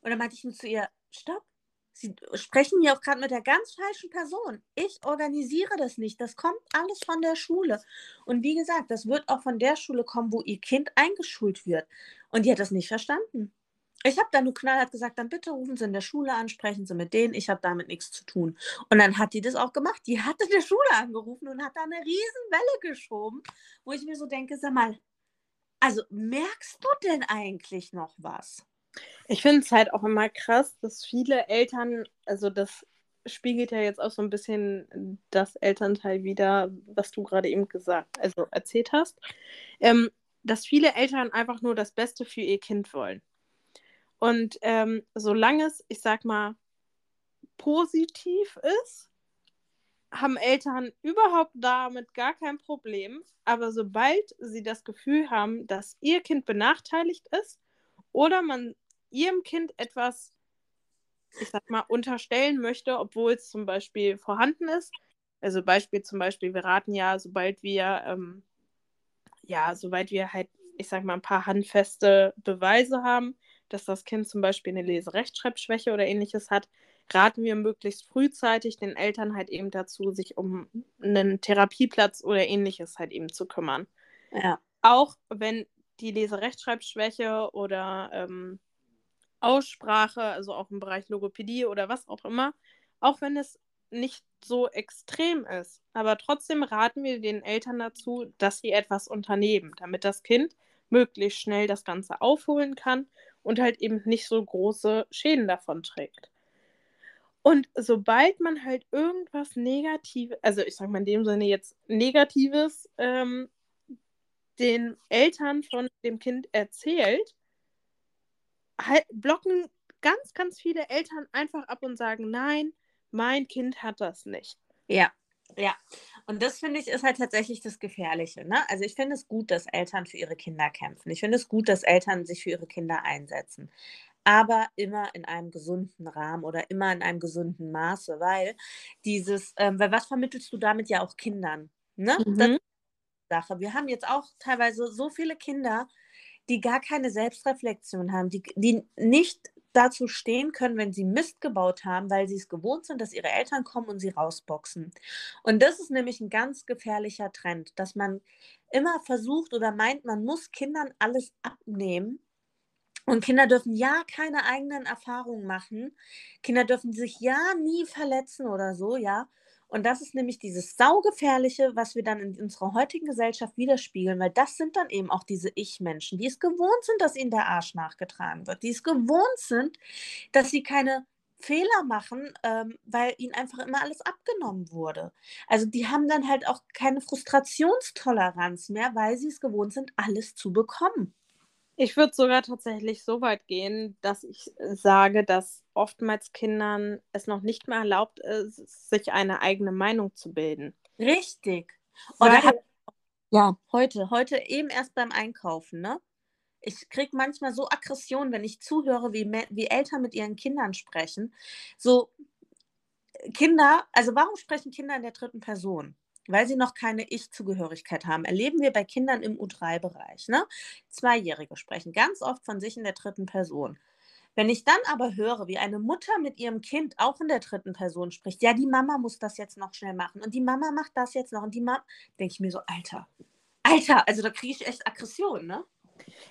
Und dann meinte ich nur zu ihr, stopp, Sie sprechen hier auch gerade mit der ganz falschen Person. Ich organisiere das nicht. Das kommt alles von der Schule. Und wie gesagt, das wird auch von der Schule kommen, wo ihr Kind eingeschult wird. Und die hat das nicht verstanden. Ich habe dann nur knallhart gesagt, dann bitte rufen Sie in der Schule an, sprechen Sie mit denen, ich habe damit nichts zu tun. Und dann hat die das auch gemacht. Die hat in der Schule angerufen und hat da eine Riesenwelle geschoben, wo ich mir so denke, sag mal, also merkst du denn eigentlich noch was? Ich finde es halt auch immer krass, dass viele Eltern, also das spiegelt ja jetzt auch so ein bisschen das Elternteil wieder, was du gerade eben gesagt, also erzählt hast, ähm, dass viele Eltern einfach nur das Beste für ihr Kind wollen. Und ähm, solange es, ich sag mal, positiv ist, haben Eltern überhaupt damit gar kein Problem. Aber sobald sie das Gefühl haben, dass ihr Kind benachteiligt ist oder man ihrem Kind etwas, ich sag mal, unterstellen möchte, obwohl es zum Beispiel vorhanden ist, also Beispiel zum Beispiel, wir raten ja, sobald wir, ähm, ja, sobald wir halt, ich sag mal, ein paar handfeste Beweise haben, dass das Kind zum Beispiel eine Leserechtschreibschwäche oder ähnliches hat, raten wir möglichst frühzeitig den Eltern halt eben dazu, sich um einen Therapieplatz oder ähnliches halt eben zu kümmern. Ja. Auch wenn die Leserechtschreibschwäche oder ähm, Aussprache, also auch im Bereich Logopädie oder was auch immer, auch wenn es nicht so extrem ist, aber trotzdem raten wir den Eltern dazu, dass sie etwas unternehmen, damit das Kind möglichst schnell das Ganze aufholen kann und halt eben nicht so große Schäden davon trägt. Und sobald man halt irgendwas Negatives, also ich sage mal in dem Sinne jetzt Negatives, ähm, den Eltern von dem Kind erzählt, halt, blocken ganz, ganz viele Eltern einfach ab und sagen, nein, mein Kind hat das nicht. Ja, ja. Und das finde ich ist halt tatsächlich das Gefährliche. Ne? Also ich finde es gut, dass Eltern für ihre Kinder kämpfen. Ich finde es gut, dass Eltern sich für ihre Kinder einsetzen. Aber immer in einem gesunden Rahmen oder immer in einem gesunden Maße, weil dieses, ähm, weil was vermittelst du damit ja auch Kindern? Ne? Mhm. Das ist Sache. Wir haben jetzt auch teilweise so viele Kinder, die gar keine Selbstreflexion haben, die, die nicht dazu stehen können, wenn sie Mist gebaut haben, weil sie es gewohnt sind, dass ihre Eltern kommen und sie rausboxen. Und das ist nämlich ein ganz gefährlicher Trend, dass man immer versucht oder meint, man muss Kindern alles abnehmen. Und Kinder dürfen ja keine eigenen Erfahrungen machen. Kinder dürfen sich ja nie verletzen oder so, ja. Und das ist nämlich dieses Saugefährliche, was wir dann in unserer heutigen Gesellschaft widerspiegeln, weil das sind dann eben auch diese Ich-Menschen, die es gewohnt sind, dass ihnen der Arsch nachgetragen wird, die es gewohnt sind, dass sie keine Fehler machen, ähm, weil ihnen einfach immer alles abgenommen wurde. Also die haben dann halt auch keine Frustrationstoleranz mehr, weil sie es gewohnt sind, alles zu bekommen. Ich würde sogar tatsächlich so weit gehen, dass ich sage, dass oftmals Kindern es noch nicht mehr erlaubt ist, sich eine eigene Meinung zu bilden. Richtig. Oder hab, ja, heute, heute eben erst beim Einkaufen, ne? Ich kriege manchmal so Aggression, wenn ich zuhöre, wie, wie Eltern mit ihren Kindern sprechen. So, Kinder, also warum sprechen Kinder in der dritten Person? Weil sie noch keine Ich-Zugehörigkeit haben. Erleben wir bei Kindern im U3-Bereich. Ne? Zweijährige sprechen ganz oft von sich in der dritten Person. Wenn ich dann aber höre, wie eine Mutter mit ihrem Kind auch in der dritten Person spricht, ja, die Mama muss das jetzt noch schnell machen und die Mama macht das jetzt noch und die Mama, denke ich mir so, Alter, Alter, also da kriege ich echt Aggression, ne?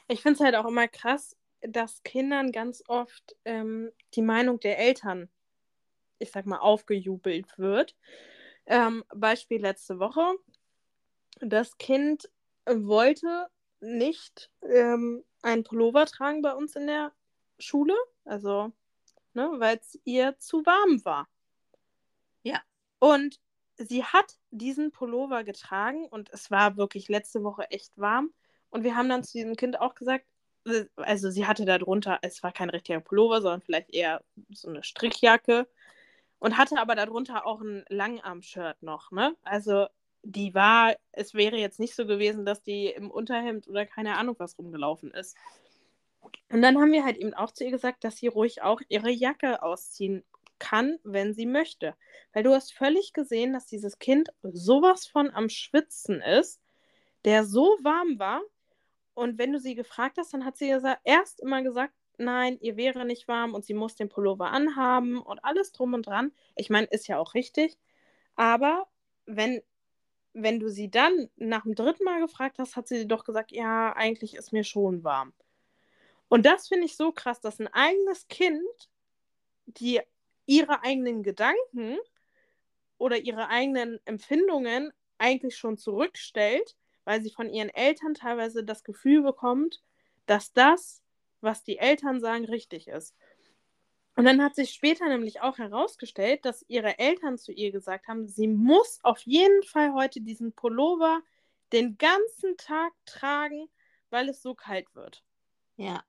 Ich finde es halt auch immer krass, dass Kindern ganz oft ähm, die Meinung der Eltern, ich sag mal, aufgejubelt wird. Ähm, Beispiel letzte Woche. Das Kind wollte nicht ähm, einen Pullover tragen bei uns in der Schule, also ne, weil es ihr zu warm war. Ja. Und sie hat diesen Pullover getragen und es war wirklich letzte Woche echt warm. Und wir haben dann zu diesem Kind auch gesagt, äh, also sie hatte darunter, es war kein richtiger Pullover, sondern vielleicht eher so eine Strickjacke und hatte aber darunter auch ein Langarm-Shirt noch, ne? Also die war, es wäre jetzt nicht so gewesen, dass die im Unterhemd oder keine Ahnung was rumgelaufen ist. Und dann haben wir halt eben auch zu ihr gesagt, dass sie ruhig auch ihre Jacke ausziehen kann, wenn sie möchte. Weil du hast völlig gesehen, dass dieses Kind sowas von am Schwitzen ist, der so warm war, und wenn du sie gefragt hast, dann hat sie gesagt, erst immer gesagt, nein, ihr wäre nicht warm und sie muss den Pullover anhaben und alles drum und dran. Ich meine, ist ja auch richtig. Aber wenn, wenn du sie dann nach dem dritten Mal gefragt hast, hat sie doch gesagt, ja, eigentlich ist mir schon warm. Und das finde ich so krass, dass ein eigenes Kind, die ihre eigenen Gedanken oder ihre eigenen Empfindungen eigentlich schon zurückstellt weil sie von ihren Eltern teilweise das Gefühl bekommt, dass das, was die Eltern sagen, richtig ist. Und dann hat sich später nämlich auch herausgestellt, dass ihre Eltern zu ihr gesagt haben, sie muss auf jeden Fall heute diesen Pullover den ganzen Tag tragen, weil es so kalt wird. Ja.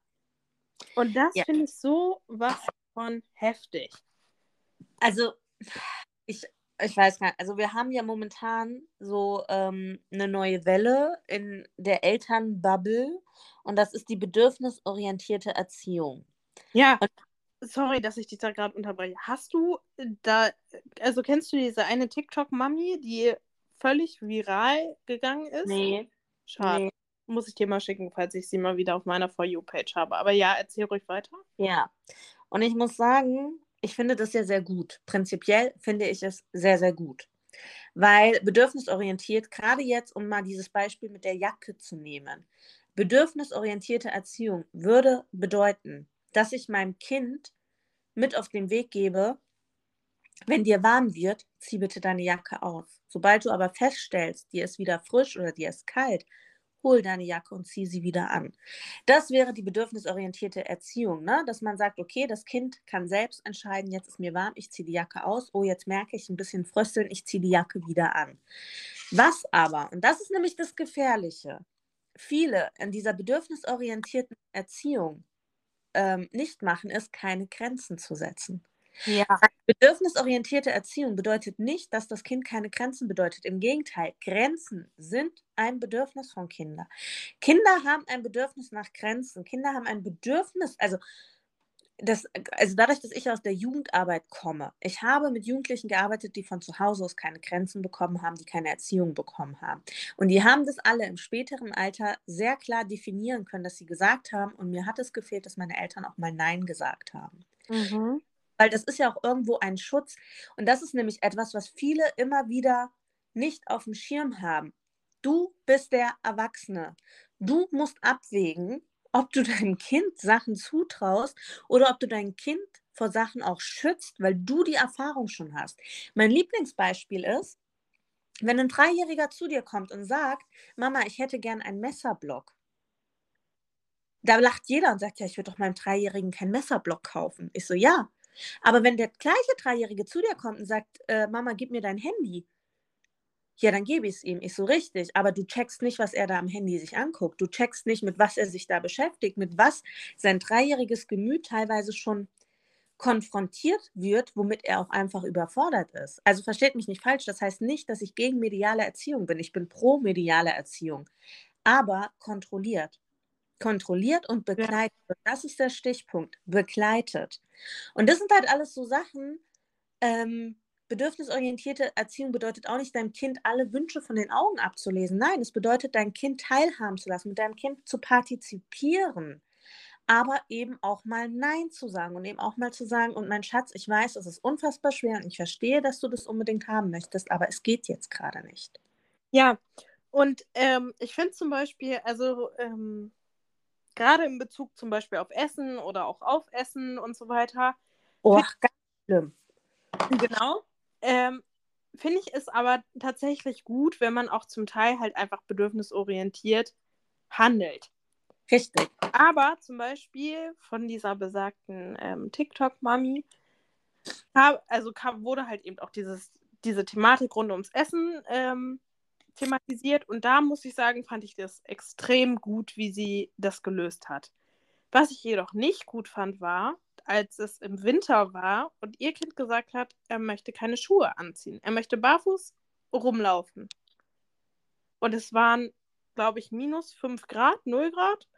Und das ja. finde ich so was von heftig. Also, ich, ich weiß gar nicht, also wir haben ja momentan so ähm, eine neue Welle in der Elternbubble und das ist die bedürfnisorientierte Erziehung. Ja, und, sorry, dass ich dich da gerade unterbreche. Hast du da, also kennst du diese eine TikTok-Mami, die völlig viral gegangen ist? Nee. Schade. Nee. Muss ich dir mal schicken, falls ich sie mal wieder auf meiner For You-Page habe. Aber ja, erzähl ruhig weiter. Ja. Und ich muss sagen, ich finde das ja sehr gut. Prinzipiell finde ich es sehr, sehr gut. Weil bedürfnisorientiert, gerade jetzt, um mal dieses Beispiel mit der Jacke zu nehmen, bedürfnisorientierte Erziehung würde bedeuten, dass ich meinem Kind mit auf den Weg gebe, wenn dir warm wird, zieh bitte deine Jacke aus. Sobald du aber feststellst, dir ist wieder frisch oder dir ist kalt, hol deine Jacke und zieh sie wieder an. Das wäre die bedürfnisorientierte Erziehung, ne? dass man sagt, okay, das Kind kann selbst entscheiden, jetzt ist mir warm, ich ziehe die Jacke aus, oh, jetzt merke ich ein bisschen Frösteln, ich ziehe die Jacke wieder an. Was aber, und das ist nämlich das Gefährliche, viele in dieser bedürfnisorientierten Erziehung ähm, nicht machen, ist, keine Grenzen zu setzen. Ja. Bedürfnisorientierte Erziehung bedeutet nicht, dass das Kind keine Grenzen bedeutet. Im Gegenteil, Grenzen sind ein Bedürfnis von Kindern. Kinder haben ein Bedürfnis nach Grenzen. Kinder haben ein Bedürfnis, also das, also dadurch, dass ich aus der Jugendarbeit komme, ich habe mit Jugendlichen gearbeitet, die von zu Hause aus keine Grenzen bekommen haben, die keine Erziehung bekommen haben. Und die haben das alle im späteren Alter sehr klar definieren können, dass sie gesagt haben, und mir hat es gefehlt, dass meine Eltern auch mal Nein gesagt haben. Mhm weil das ist ja auch irgendwo ein Schutz. Und das ist nämlich etwas, was viele immer wieder nicht auf dem Schirm haben. Du bist der Erwachsene. Du musst abwägen, ob du deinem Kind Sachen zutraust oder ob du dein Kind vor Sachen auch schützt, weil du die Erfahrung schon hast. Mein Lieblingsbeispiel ist, wenn ein Dreijähriger zu dir kommt und sagt, Mama, ich hätte gern einen Messerblock. Da lacht jeder und sagt, ja, ich würde doch meinem Dreijährigen keinen Messerblock kaufen. Ich so, ja. Aber wenn der gleiche Dreijährige zu dir kommt und sagt, äh, Mama, gib mir dein Handy, ja, dann gebe ich es ihm. Ich so richtig. Aber du checkst nicht, was er da am Handy sich anguckt. Du checkst nicht, mit was er sich da beschäftigt, mit was sein dreijähriges Gemüt teilweise schon konfrontiert wird, womit er auch einfach überfordert ist. Also versteht mich nicht falsch, das heißt nicht, dass ich gegen mediale Erziehung bin. Ich bin pro mediale Erziehung, aber kontrolliert. Kontrolliert und begleitet. Ja. Das ist der Stichpunkt. Begleitet. Und das sind halt alles so Sachen, ähm, bedürfnisorientierte Erziehung bedeutet auch nicht, deinem Kind alle Wünsche von den Augen abzulesen. Nein, es bedeutet, dein Kind teilhaben zu lassen, mit deinem Kind zu partizipieren, aber eben auch mal Nein zu sagen und eben auch mal zu sagen, und mein Schatz, ich weiß, es ist unfassbar schwer und ich verstehe, dass du das unbedingt haben möchtest, aber es geht jetzt gerade nicht. Ja, und ähm, ich finde zum Beispiel, also ähm, gerade in Bezug zum Beispiel auf Essen oder auch auf Essen und so weiter. Oh, ganz schlimm. Genau. Ähm, Finde ich es aber tatsächlich gut, wenn man auch zum Teil halt einfach bedürfnisorientiert handelt. Richtig. Aber zum Beispiel von dieser besagten ähm, TikTok-Mami, also kam, wurde halt eben auch dieses, diese Thematik rund ums Essen ähm, thematisiert. Und da muss ich sagen, fand ich das extrem gut, wie sie das gelöst hat. Was ich jedoch nicht gut fand, war, als es im Winter war und ihr Kind gesagt hat, er möchte keine Schuhe anziehen. Er möchte barfuß rumlaufen. Und es waren, glaube ich, minus 5 Grad, 0 Grad.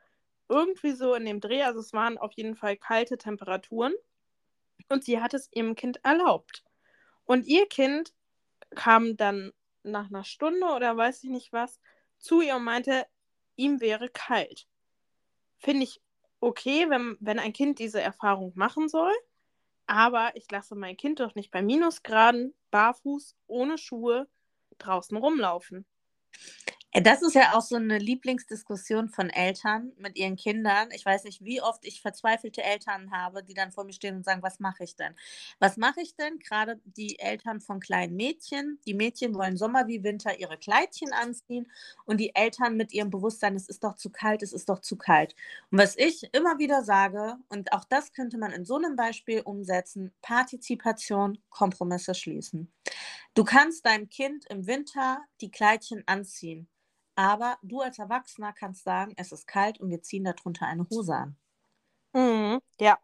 Irgendwie so in dem Dreh. Also es waren auf jeden Fall kalte Temperaturen. Und sie hat es ihrem Kind erlaubt. Und ihr Kind kam dann nach einer Stunde oder weiß ich nicht was zu ihr und meinte, ihm wäre kalt. Finde ich okay, wenn, wenn ein Kind diese Erfahrung machen soll, aber ich lasse mein Kind doch nicht bei Minusgraden barfuß, ohne Schuhe draußen rumlaufen. Äh, das ist ja auch so eine Lieblingsdiskussion von Eltern mit ihren Kindern. Ich weiß nicht, wie oft ich verzweifelte Eltern habe, die dann vor mir stehen und sagen, was mache ich denn? Was mache ich denn? Gerade die Eltern von kleinen Mädchen. Die Mädchen wollen Sommer wie Winter ihre Kleidchen anziehen und die Eltern mit ihrem Bewusstsein, es ist doch zu kalt, es ist doch zu kalt. Und was ich immer wieder sage, und auch das könnte man in so einem Beispiel umsetzen, Partizipation, Kompromisse schließen. Du kannst deinem Kind im Winter die Kleidchen anziehen. Aber du als Erwachsener kannst sagen, es ist kalt und wir ziehen darunter eine Hose an. Mhm, ja.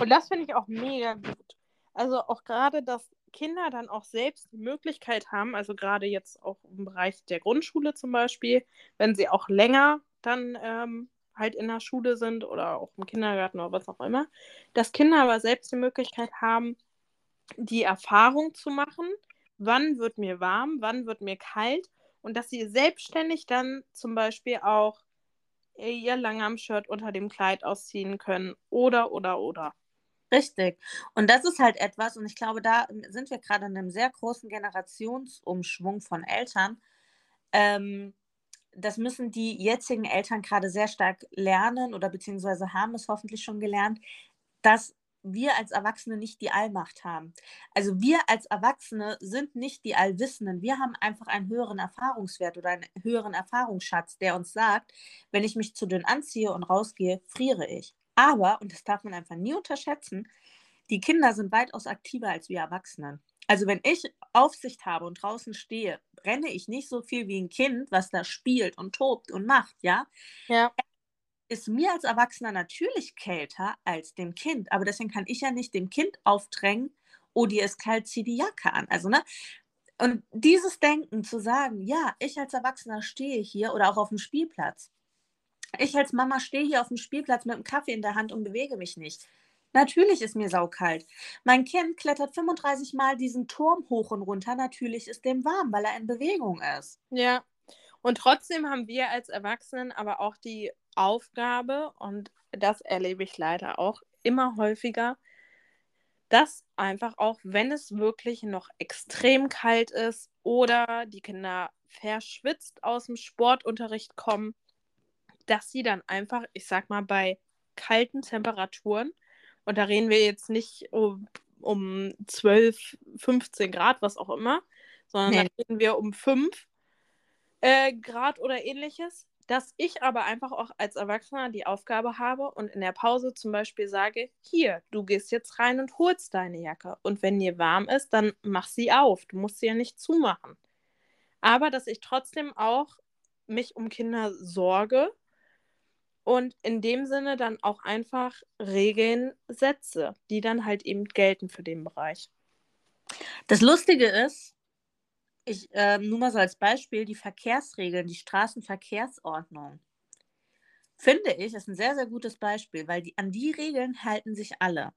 Und das finde ich auch mega gut. Also auch gerade, dass Kinder dann auch selbst die Möglichkeit haben, also gerade jetzt auch im Bereich der Grundschule zum Beispiel, wenn sie auch länger dann ähm, halt in der Schule sind oder auch im Kindergarten oder was auch immer, dass Kinder aber selbst die Möglichkeit haben, die Erfahrung zu machen, wann wird mir warm, wann wird mir kalt und dass sie selbstständig dann zum Beispiel auch ihr Langarm-Shirt unter dem Kleid ausziehen können oder, oder, oder. Richtig. Und das ist halt etwas, und ich glaube, da sind wir gerade in einem sehr großen Generationsumschwung von Eltern. Ähm, das müssen die jetzigen Eltern gerade sehr stark lernen oder beziehungsweise haben es hoffentlich schon gelernt, dass wir als Erwachsene nicht die Allmacht haben. Also wir als Erwachsene sind nicht die Allwissenden. Wir haben einfach einen höheren Erfahrungswert oder einen höheren Erfahrungsschatz, der uns sagt, wenn ich mich zu dünn anziehe und rausgehe, friere ich. Aber, und das darf man einfach nie unterschätzen, die Kinder sind weitaus aktiver als wir Erwachsenen. Also wenn ich Aufsicht habe und draußen stehe, renne ich nicht so viel wie ein Kind, was da spielt und tobt und macht, ja? Ja ist mir als Erwachsener natürlich kälter als dem Kind. Aber deswegen kann ich ja nicht dem Kind aufdrängen, oh, dir ist kalt, zieh die Jacke an. Also, ne? Und dieses Denken zu sagen, ja, ich als Erwachsener stehe hier oder auch auf dem Spielplatz. Ich als Mama stehe hier auf dem Spielplatz mit einem Kaffee in der Hand und bewege mich nicht. Natürlich ist mir saukalt. Mein Kind klettert 35 Mal diesen Turm hoch und runter. Natürlich ist dem warm, weil er in Bewegung ist. Ja. Und trotzdem haben wir als Erwachsenen aber auch die Aufgabe, und das erlebe ich leider auch immer häufiger, dass einfach auch, wenn es wirklich noch extrem kalt ist oder die Kinder verschwitzt aus dem Sportunterricht kommen, dass sie dann einfach, ich sag mal, bei kalten Temperaturen Und da reden wir jetzt nicht um, um 12, 15 Grad, was auch immer, sondern nee. da reden wir um 5 äh, Grad oder ähnliches. Dass ich aber einfach auch als Erwachsener die Aufgabe habe und in der Pause zum Beispiel sage, hier, du gehst jetzt rein und holst deine Jacke. Und wenn dir warm ist, dann mach sie auf. Du musst sie ja nicht zumachen. Aber dass ich trotzdem auch mich um Kinder sorge und in dem Sinne dann auch einfach Regeln setze, die dann halt eben gelten für den Bereich. Das Lustige ist, ich äh, nur mal so als Beispiel, die Verkehrsregeln, die Straßenverkehrsordnung, finde ich, ist ein sehr, sehr gutes Beispiel, weil die, an die Regeln halten sich alle.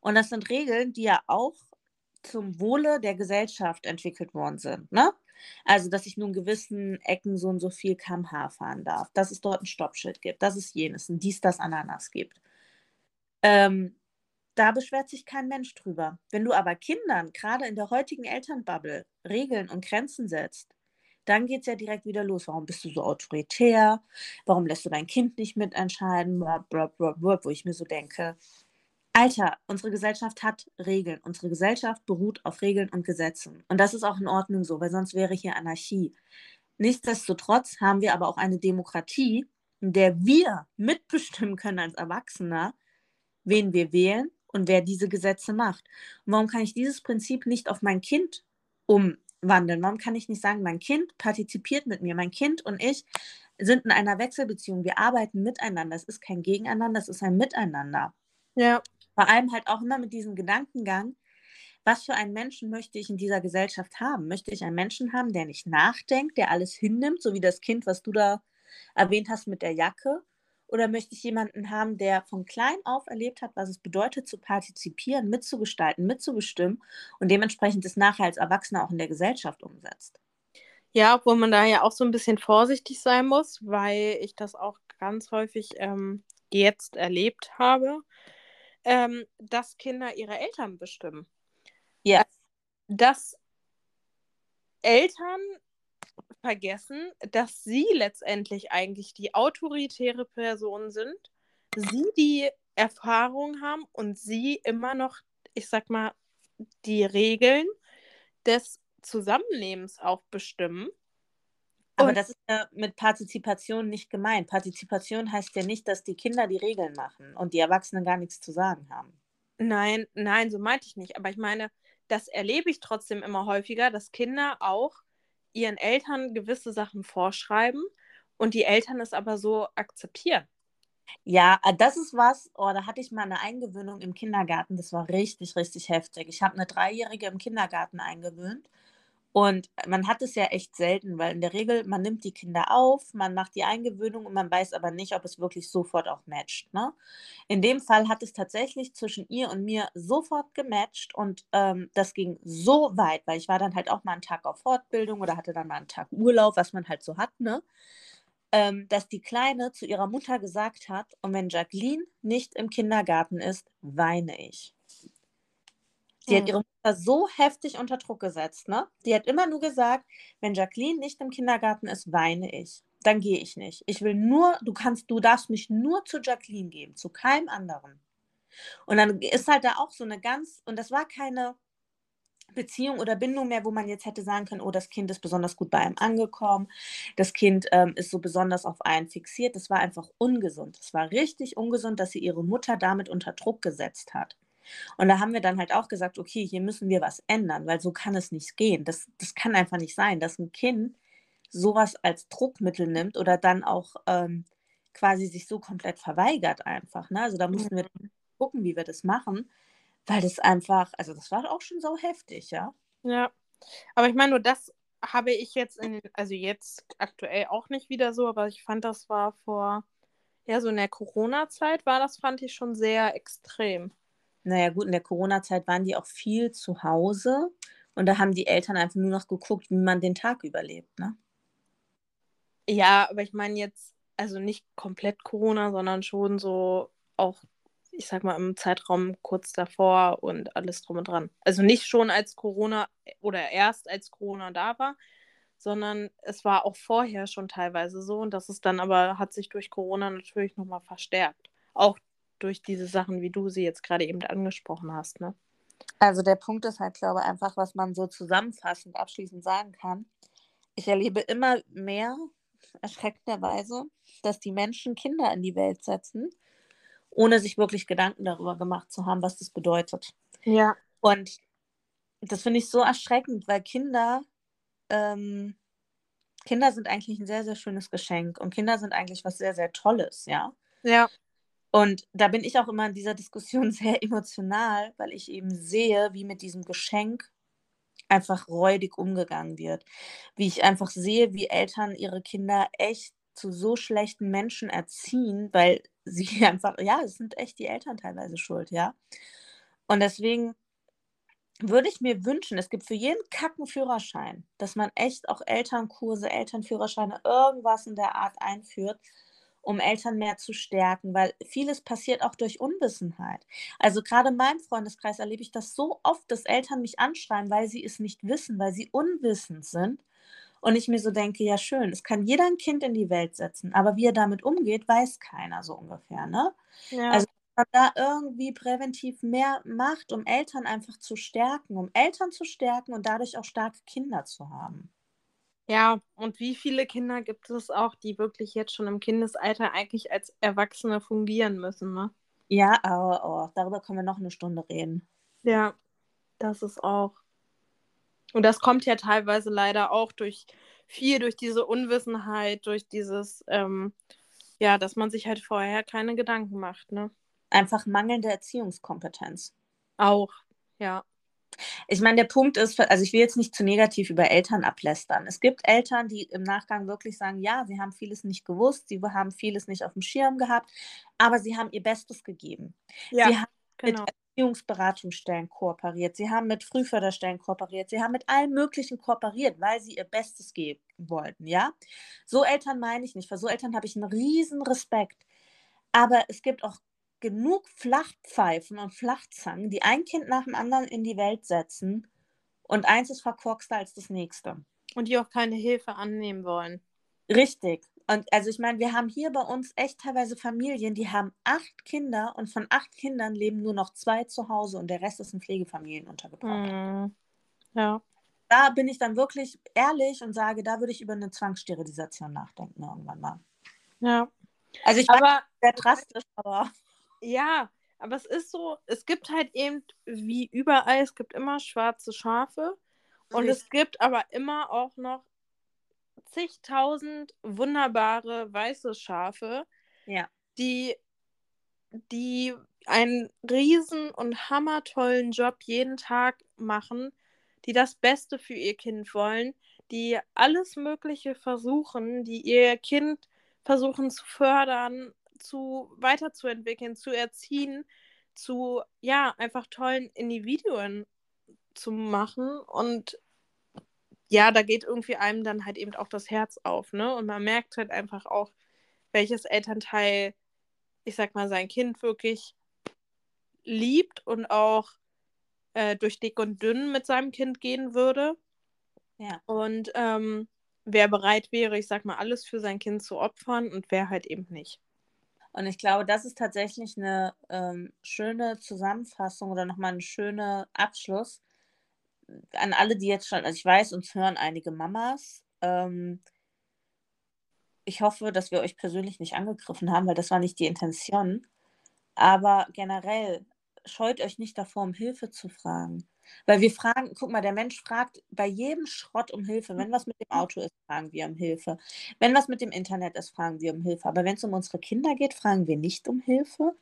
Und das sind Regeln, die ja auch zum Wohle der Gesellschaft entwickelt worden sind. Ne? Also, dass ich nur in gewissen Ecken so und so viel kmh fahren darf, dass es dort ein Stoppschild gibt, dass es jenes, ein dies, das, Ananas gibt. Ähm, da beschwert sich kein Mensch drüber. Wenn du aber Kindern, gerade in der heutigen Elternbubble, Regeln und Grenzen setzt, dann geht es ja direkt wieder los. Warum bist du so autoritär? Warum lässt du dein Kind nicht mitentscheiden? Wo ich mir so denke, Alter, unsere Gesellschaft hat Regeln. Unsere Gesellschaft beruht auf Regeln und Gesetzen. Und das ist auch in Ordnung so, weil sonst wäre hier Anarchie. Nichtsdestotrotz haben wir aber auch eine Demokratie, in der wir mitbestimmen können als Erwachsener, wen wir wählen und wer diese Gesetze macht. Und warum kann ich dieses Prinzip nicht auf mein Kind umwandeln? Warum kann ich nicht sagen, mein Kind partizipiert mit mir, mein Kind und ich sind in einer Wechselbeziehung, wir arbeiten miteinander. Es ist kein Gegeneinander, es ist ein Miteinander. Ja. Vor allem halt auch immer mit diesem Gedankengang, was für einen Menschen möchte ich in dieser Gesellschaft haben? Möchte ich einen Menschen haben, der nicht nachdenkt, der alles hinnimmt, so wie das Kind, was du da erwähnt hast mit der Jacke? Oder möchte ich jemanden haben, der von klein auf erlebt hat, was es bedeutet, zu partizipieren, mitzugestalten, mitzubestimmen und dementsprechend das nachher als Erwachsener auch in der Gesellschaft umsetzt? Ja, obwohl man da ja auch so ein bisschen vorsichtig sein muss, weil ich das auch ganz häufig ähm, jetzt erlebt habe ähm, dass Kinder ihre Eltern bestimmen. Ja. Dass Eltern vergessen, dass sie letztendlich eigentlich die autoritäre Person sind, sie die Erfahrung haben und sie immer noch, ich sag mal, die Regeln des Zusammenlebens auch bestimmen. Aber und das ist ja mit Partizipation nicht gemeint. Partizipation heißt ja nicht, dass die Kinder die Regeln machen und die Erwachsenen gar nichts zu sagen haben. Nein, nein, so meinte ich nicht. Aber ich meine, das erlebe ich trotzdem immer häufiger, dass Kinder auch ihren Eltern gewisse Sachen vorschreiben und die Eltern es aber so akzeptieren. Ja, äh, das ist was, oh, da hatte ich mal eine Eingewöhnung im Kindergarten, das war richtig, richtig heftig. Ich habe eine Dreijährige im Kindergarten eingewöhnt und man hat es ja echt selten, weil in der Regel, man nimmt die Kinder auf, man macht die Eingewöhnung und man weiß aber nicht, ob es wirklich sofort auch matcht. Ne? In dem Fall hat es tatsächlich zwischen ihr und mir sofort gematcht und ähm, das ging so weit, weil ich war dann halt auch mal einen Tag auf Fortbildung oder hatte dann mal einen Tag Urlaub, was man halt so hat, ne? Ähm, dass die Kleine zu ihrer Mutter gesagt hat, und wenn Jacqueline nicht im Kindergarten ist, weine ich. Sie hat ihre Mutter so heftig unter Druck gesetzt, ne? Die hat immer nur gesagt, wenn Jacqueline nicht im Kindergarten ist, weine ich. Dann gehe ich nicht. Ich will nur, du kannst, du darfst mich nur zu Jacqueline geben, zu keinem anderen. Und dann ist halt da auch so eine ganz, und das war keine Beziehung oder Bindung mehr, wo man jetzt hätte sagen können, oh, das Kind ist besonders gut bei einem angekommen, das Kind ähm, ist so besonders auf einen fixiert. Das war einfach ungesund. Es war richtig ungesund, dass sie ihre Mutter damit unter Druck gesetzt hat. Und da haben wir dann halt auch gesagt, okay, hier müssen wir was ändern, weil so kann es nicht gehen. Das, das kann einfach nicht sein, dass ein Kind sowas als Druckmittel nimmt oder dann auch ähm, quasi sich so komplett verweigert einfach. Ne? Also da mussten wir gucken, wie wir das machen, weil das einfach, also das war auch schon so heftig, ja. Ja, aber ich meine, nur das habe ich jetzt in, also jetzt aktuell auch nicht wieder so, aber ich fand, das war vor, ja, so in der Corona-Zeit war das, fand ich schon sehr extrem. Naja, gut, in der Corona-Zeit waren die auch viel zu Hause und da haben die Eltern einfach nur noch geguckt, wie man den Tag überlebt, ne? Ja, aber ich meine jetzt, also nicht komplett Corona, sondern schon so auch, ich sag mal, im Zeitraum kurz davor und alles drum und dran. Also nicht schon als Corona oder erst als Corona da war, sondern es war auch vorher schon teilweise so und das ist dann aber, hat sich durch Corona natürlich nochmal verstärkt. Auch durch diese Sachen, wie du sie jetzt gerade eben angesprochen hast, ne? Also der Punkt ist halt, glaube ich, einfach, was man so zusammenfassend abschließend sagen kann. Ich erlebe immer mehr, erschreckenderweise, dass die Menschen Kinder in die Welt setzen, ohne sich wirklich Gedanken darüber gemacht zu haben, was das bedeutet. Ja. Und das finde ich so erschreckend, weil Kinder, ähm, Kinder sind eigentlich ein sehr, sehr schönes Geschenk und Kinder sind eigentlich was sehr, sehr Tolles, ja. Ja. Und da bin ich auch immer in dieser Diskussion sehr emotional, weil ich eben sehe, wie mit diesem Geschenk einfach räudig umgegangen wird. Wie ich einfach sehe, wie Eltern ihre Kinder echt zu so schlechten Menschen erziehen, weil sie einfach, ja, es sind echt die Eltern teilweise schuld, ja. Und deswegen würde ich mir wünschen, es gibt für jeden Kacken Führerschein, dass man echt auch Elternkurse, Elternführerscheine, irgendwas in der Art einführt, um Eltern mehr zu stärken, weil vieles passiert auch durch Unwissenheit. Also gerade in meinem Freundeskreis erlebe ich das so oft, dass Eltern mich anschreiben, weil sie es nicht wissen, weil sie unwissend sind. Und ich mir so denke, ja schön, es kann jeder ein Kind in die Welt setzen, aber wie er damit umgeht, weiß keiner so ungefähr. Ne? Ja. Also man da irgendwie präventiv mehr macht, um Eltern einfach zu stärken, um Eltern zu stärken und dadurch auch starke Kinder zu haben. Ja, und wie viele Kinder gibt es auch, die wirklich jetzt schon im Kindesalter eigentlich als Erwachsene fungieren müssen, ne? Ja, aber oh, darüber können wir noch eine Stunde reden. Ja, das ist auch. Und das kommt ja teilweise leider auch durch viel durch diese Unwissenheit, durch dieses, ähm, ja, dass man sich halt vorher keine Gedanken macht, ne? Einfach mangelnde Erziehungskompetenz. Auch, ja. Ich meine, der Punkt ist, also ich will jetzt nicht zu negativ über Eltern ablästern. Es gibt Eltern, die im Nachgang wirklich sagen, ja, sie haben vieles nicht gewusst, sie haben vieles nicht auf dem Schirm gehabt, aber sie haben ihr Bestes gegeben. Ja, sie haben genau. mit Erziehungsberatungsstellen kooperiert, sie haben mit Frühförderstellen kooperiert, sie haben mit allen möglichen kooperiert, weil sie ihr Bestes geben wollten, ja. So Eltern meine ich nicht. Vor so Eltern habe ich einen riesen Respekt. Aber es gibt auch genug Flachpfeifen und Flachzangen, die ein Kind nach dem anderen in die Welt setzen und eins ist verkorkster als das nächste. Und die auch keine Hilfe annehmen wollen. Richtig. Und also ich meine, wir haben hier bei uns echt teilweise Familien, die haben acht Kinder und von acht Kindern leben nur noch zwei zu Hause und der Rest ist in Pflegefamilien untergebracht. Mhm. Ja. Da bin ich dann wirklich ehrlich und sage, da würde ich über eine Zwangssterilisation nachdenken irgendwann mal. Ja. Also ich aber, sehr drastisch, aber. Ja, aber es ist so, es gibt halt eben, wie überall, es gibt immer schwarze Schafe und es gibt aber immer auch noch zigtausend wunderbare weiße Schafe, ja. die, die einen riesen und hammertollen Job jeden Tag machen, die das Beste für ihr Kind wollen, die alles Mögliche versuchen, die ihr Kind versuchen zu fördern, zu weiterzuentwickeln, zu erziehen, zu ja, einfach tollen Individuen zu machen und ja, da geht irgendwie einem dann halt eben auch das Herz auf, ne? Und man merkt halt einfach auch, welches Elternteil, ich sag mal, sein Kind wirklich liebt und auch äh, durch dick und dünn mit seinem Kind gehen würde. Ja. Und ähm, wer bereit wäre, ich sag mal, alles für sein Kind zu opfern und wer halt eben nicht. Und ich glaube, das ist tatsächlich eine ähm, schöne Zusammenfassung oder nochmal ein schöner Abschluss an alle, die jetzt schon, also ich weiß, uns hören einige Mamas. Ähm, ich hoffe, dass wir euch persönlich nicht angegriffen haben, weil das war nicht die Intention. Aber generell, scheut euch nicht davor, um Hilfe zu fragen. Weil wir fragen, guck mal, der Mensch fragt bei jedem Schrott um Hilfe. Wenn was mit dem Auto ist, fragen wir um Hilfe. Wenn was mit dem Internet ist, fragen wir um Hilfe. Aber wenn es um unsere Kinder geht, fragen wir nicht um Hilfe.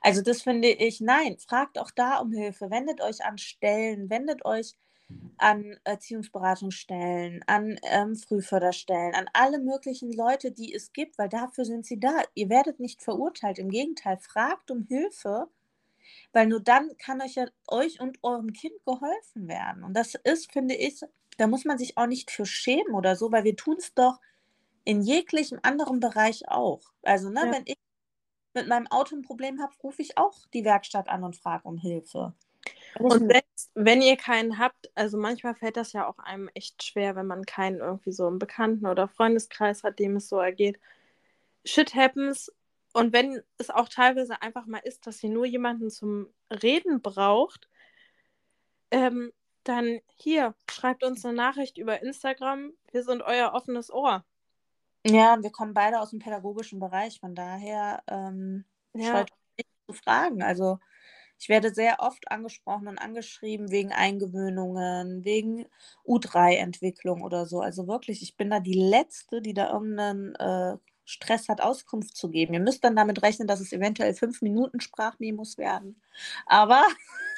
Also das finde ich, nein, fragt auch da um Hilfe. Wendet euch an Stellen, wendet euch an Erziehungsberatungsstellen, an ähm, Frühförderstellen, an alle möglichen Leute, die es gibt, weil dafür sind sie da. Ihr werdet nicht verurteilt. Im Gegenteil, fragt um Hilfe weil nur dann kann euch ja euch und eurem Kind geholfen werden. Und das ist, finde ich, da muss man sich auch nicht für schämen oder so, weil wir tun es doch in jeglichem anderen Bereich auch. Also, ne, ja. wenn ich mit meinem Auto ein Problem habe, rufe ich auch die Werkstatt an und frage um Hilfe. Und selbst wenn ihr keinen habt, also manchmal fällt das ja auch einem echt schwer, wenn man keinen irgendwie so im Bekannten- oder Freundeskreis hat, dem es so ergeht. Shit happens, Und wenn es auch teilweise einfach mal ist, dass sie nur jemanden zum Reden braucht, ähm, dann hier, schreibt uns eine Nachricht über Instagram. Wir sind euer offenes Ohr. Ja, wir kommen beide aus dem pädagogischen Bereich, von daher ähm, Ja. nicht zu fragen. Also ich werde sehr oft angesprochen und angeschrieben wegen Eingewöhnungen, wegen U3-Entwicklung oder so. Also wirklich, ich bin da die Letzte, die da irgendeinen äh, Stress hat, Auskunft zu geben. Ihr müsst dann damit rechnen, dass es eventuell fünf Minuten Sprachmemos werden. Aber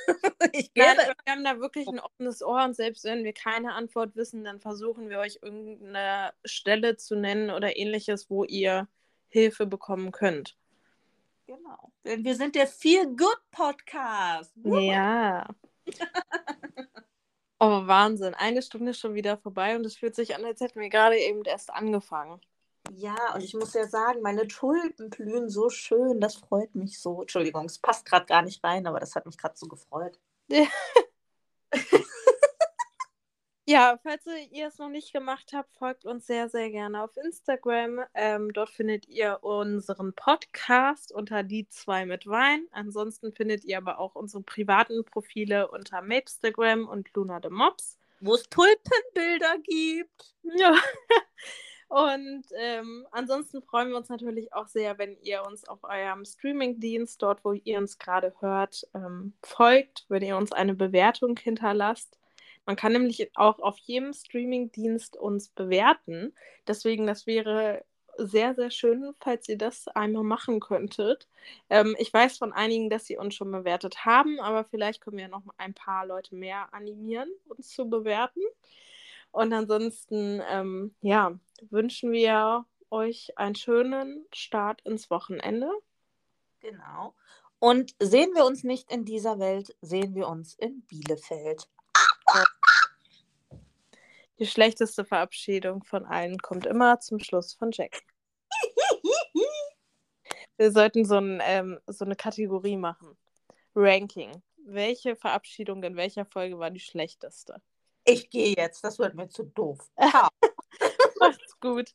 ich Nein, gebe aber wir haben da wirklich ein offenes Ohr und selbst wenn wir keine Antwort wissen, dann versuchen wir euch irgendeine Stelle zu nennen oder ähnliches, wo ihr Hilfe bekommen könnt. Genau. Denn wir sind der Feel Good Podcast. Ja. Oh, Wahnsinn. Eine Stunde ist schon wieder vorbei und es fühlt sich an, als hätten wir gerade eben erst angefangen. Ja, und ich muss ja sagen, meine Tulpen blühen so schön. Das freut mich so. Entschuldigung, es passt gerade gar nicht rein, aber das hat mich gerade so gefreut. Ja, falls ihr es noch nicht gemacht habt, folgt uns sehr, sehr gerne auf Instagram. Ähm, dort findet ihr unseren Podcast unter die zwei mit Wein. Ansonsten findet ihr aber auch unsere privaten Profile unter Mapstagram und Luna the Mops. Wo es Tulpenbilder gibt. Ja. Und ähm, ansonsten freuen wir uns natürlich auch sehr, wenn ihr uns auf eurem Streamingdienst, dort wo ihr uns gerade hört, ähm, folgt, wenn ihr uns eine Bewertung hinterlasst. Man kann nämlich auch auf jedem Streamingdienst uns bewerten. Deswegen, das wäre sehr, sehr schön, falls ihr das einmal machen könntet. Ähm, ich weiß von einigen, dass sie uns schon bewertet haben, aber vielleicht können wir noch ein paar Leute mehr animieren, uns zu bewerten. Und ansonsten, ähm, ja, wünschen wir euch einen schönen Start ins Wochenende. Genau. Und sehen wir uns nicht in dieser Welt, sehen wir uns in Bielefeld. Die schlechteste Verabschiedung von allen kommt immer zum Schluss von Jack. Wir sollten so, ein, ähm, so eine Kategorie machen. Ranking. Welche Verabschiedung in welcher Folge war die schlechteste? Ich gehe jetzt, das wird mir zu doof. Macht's gut.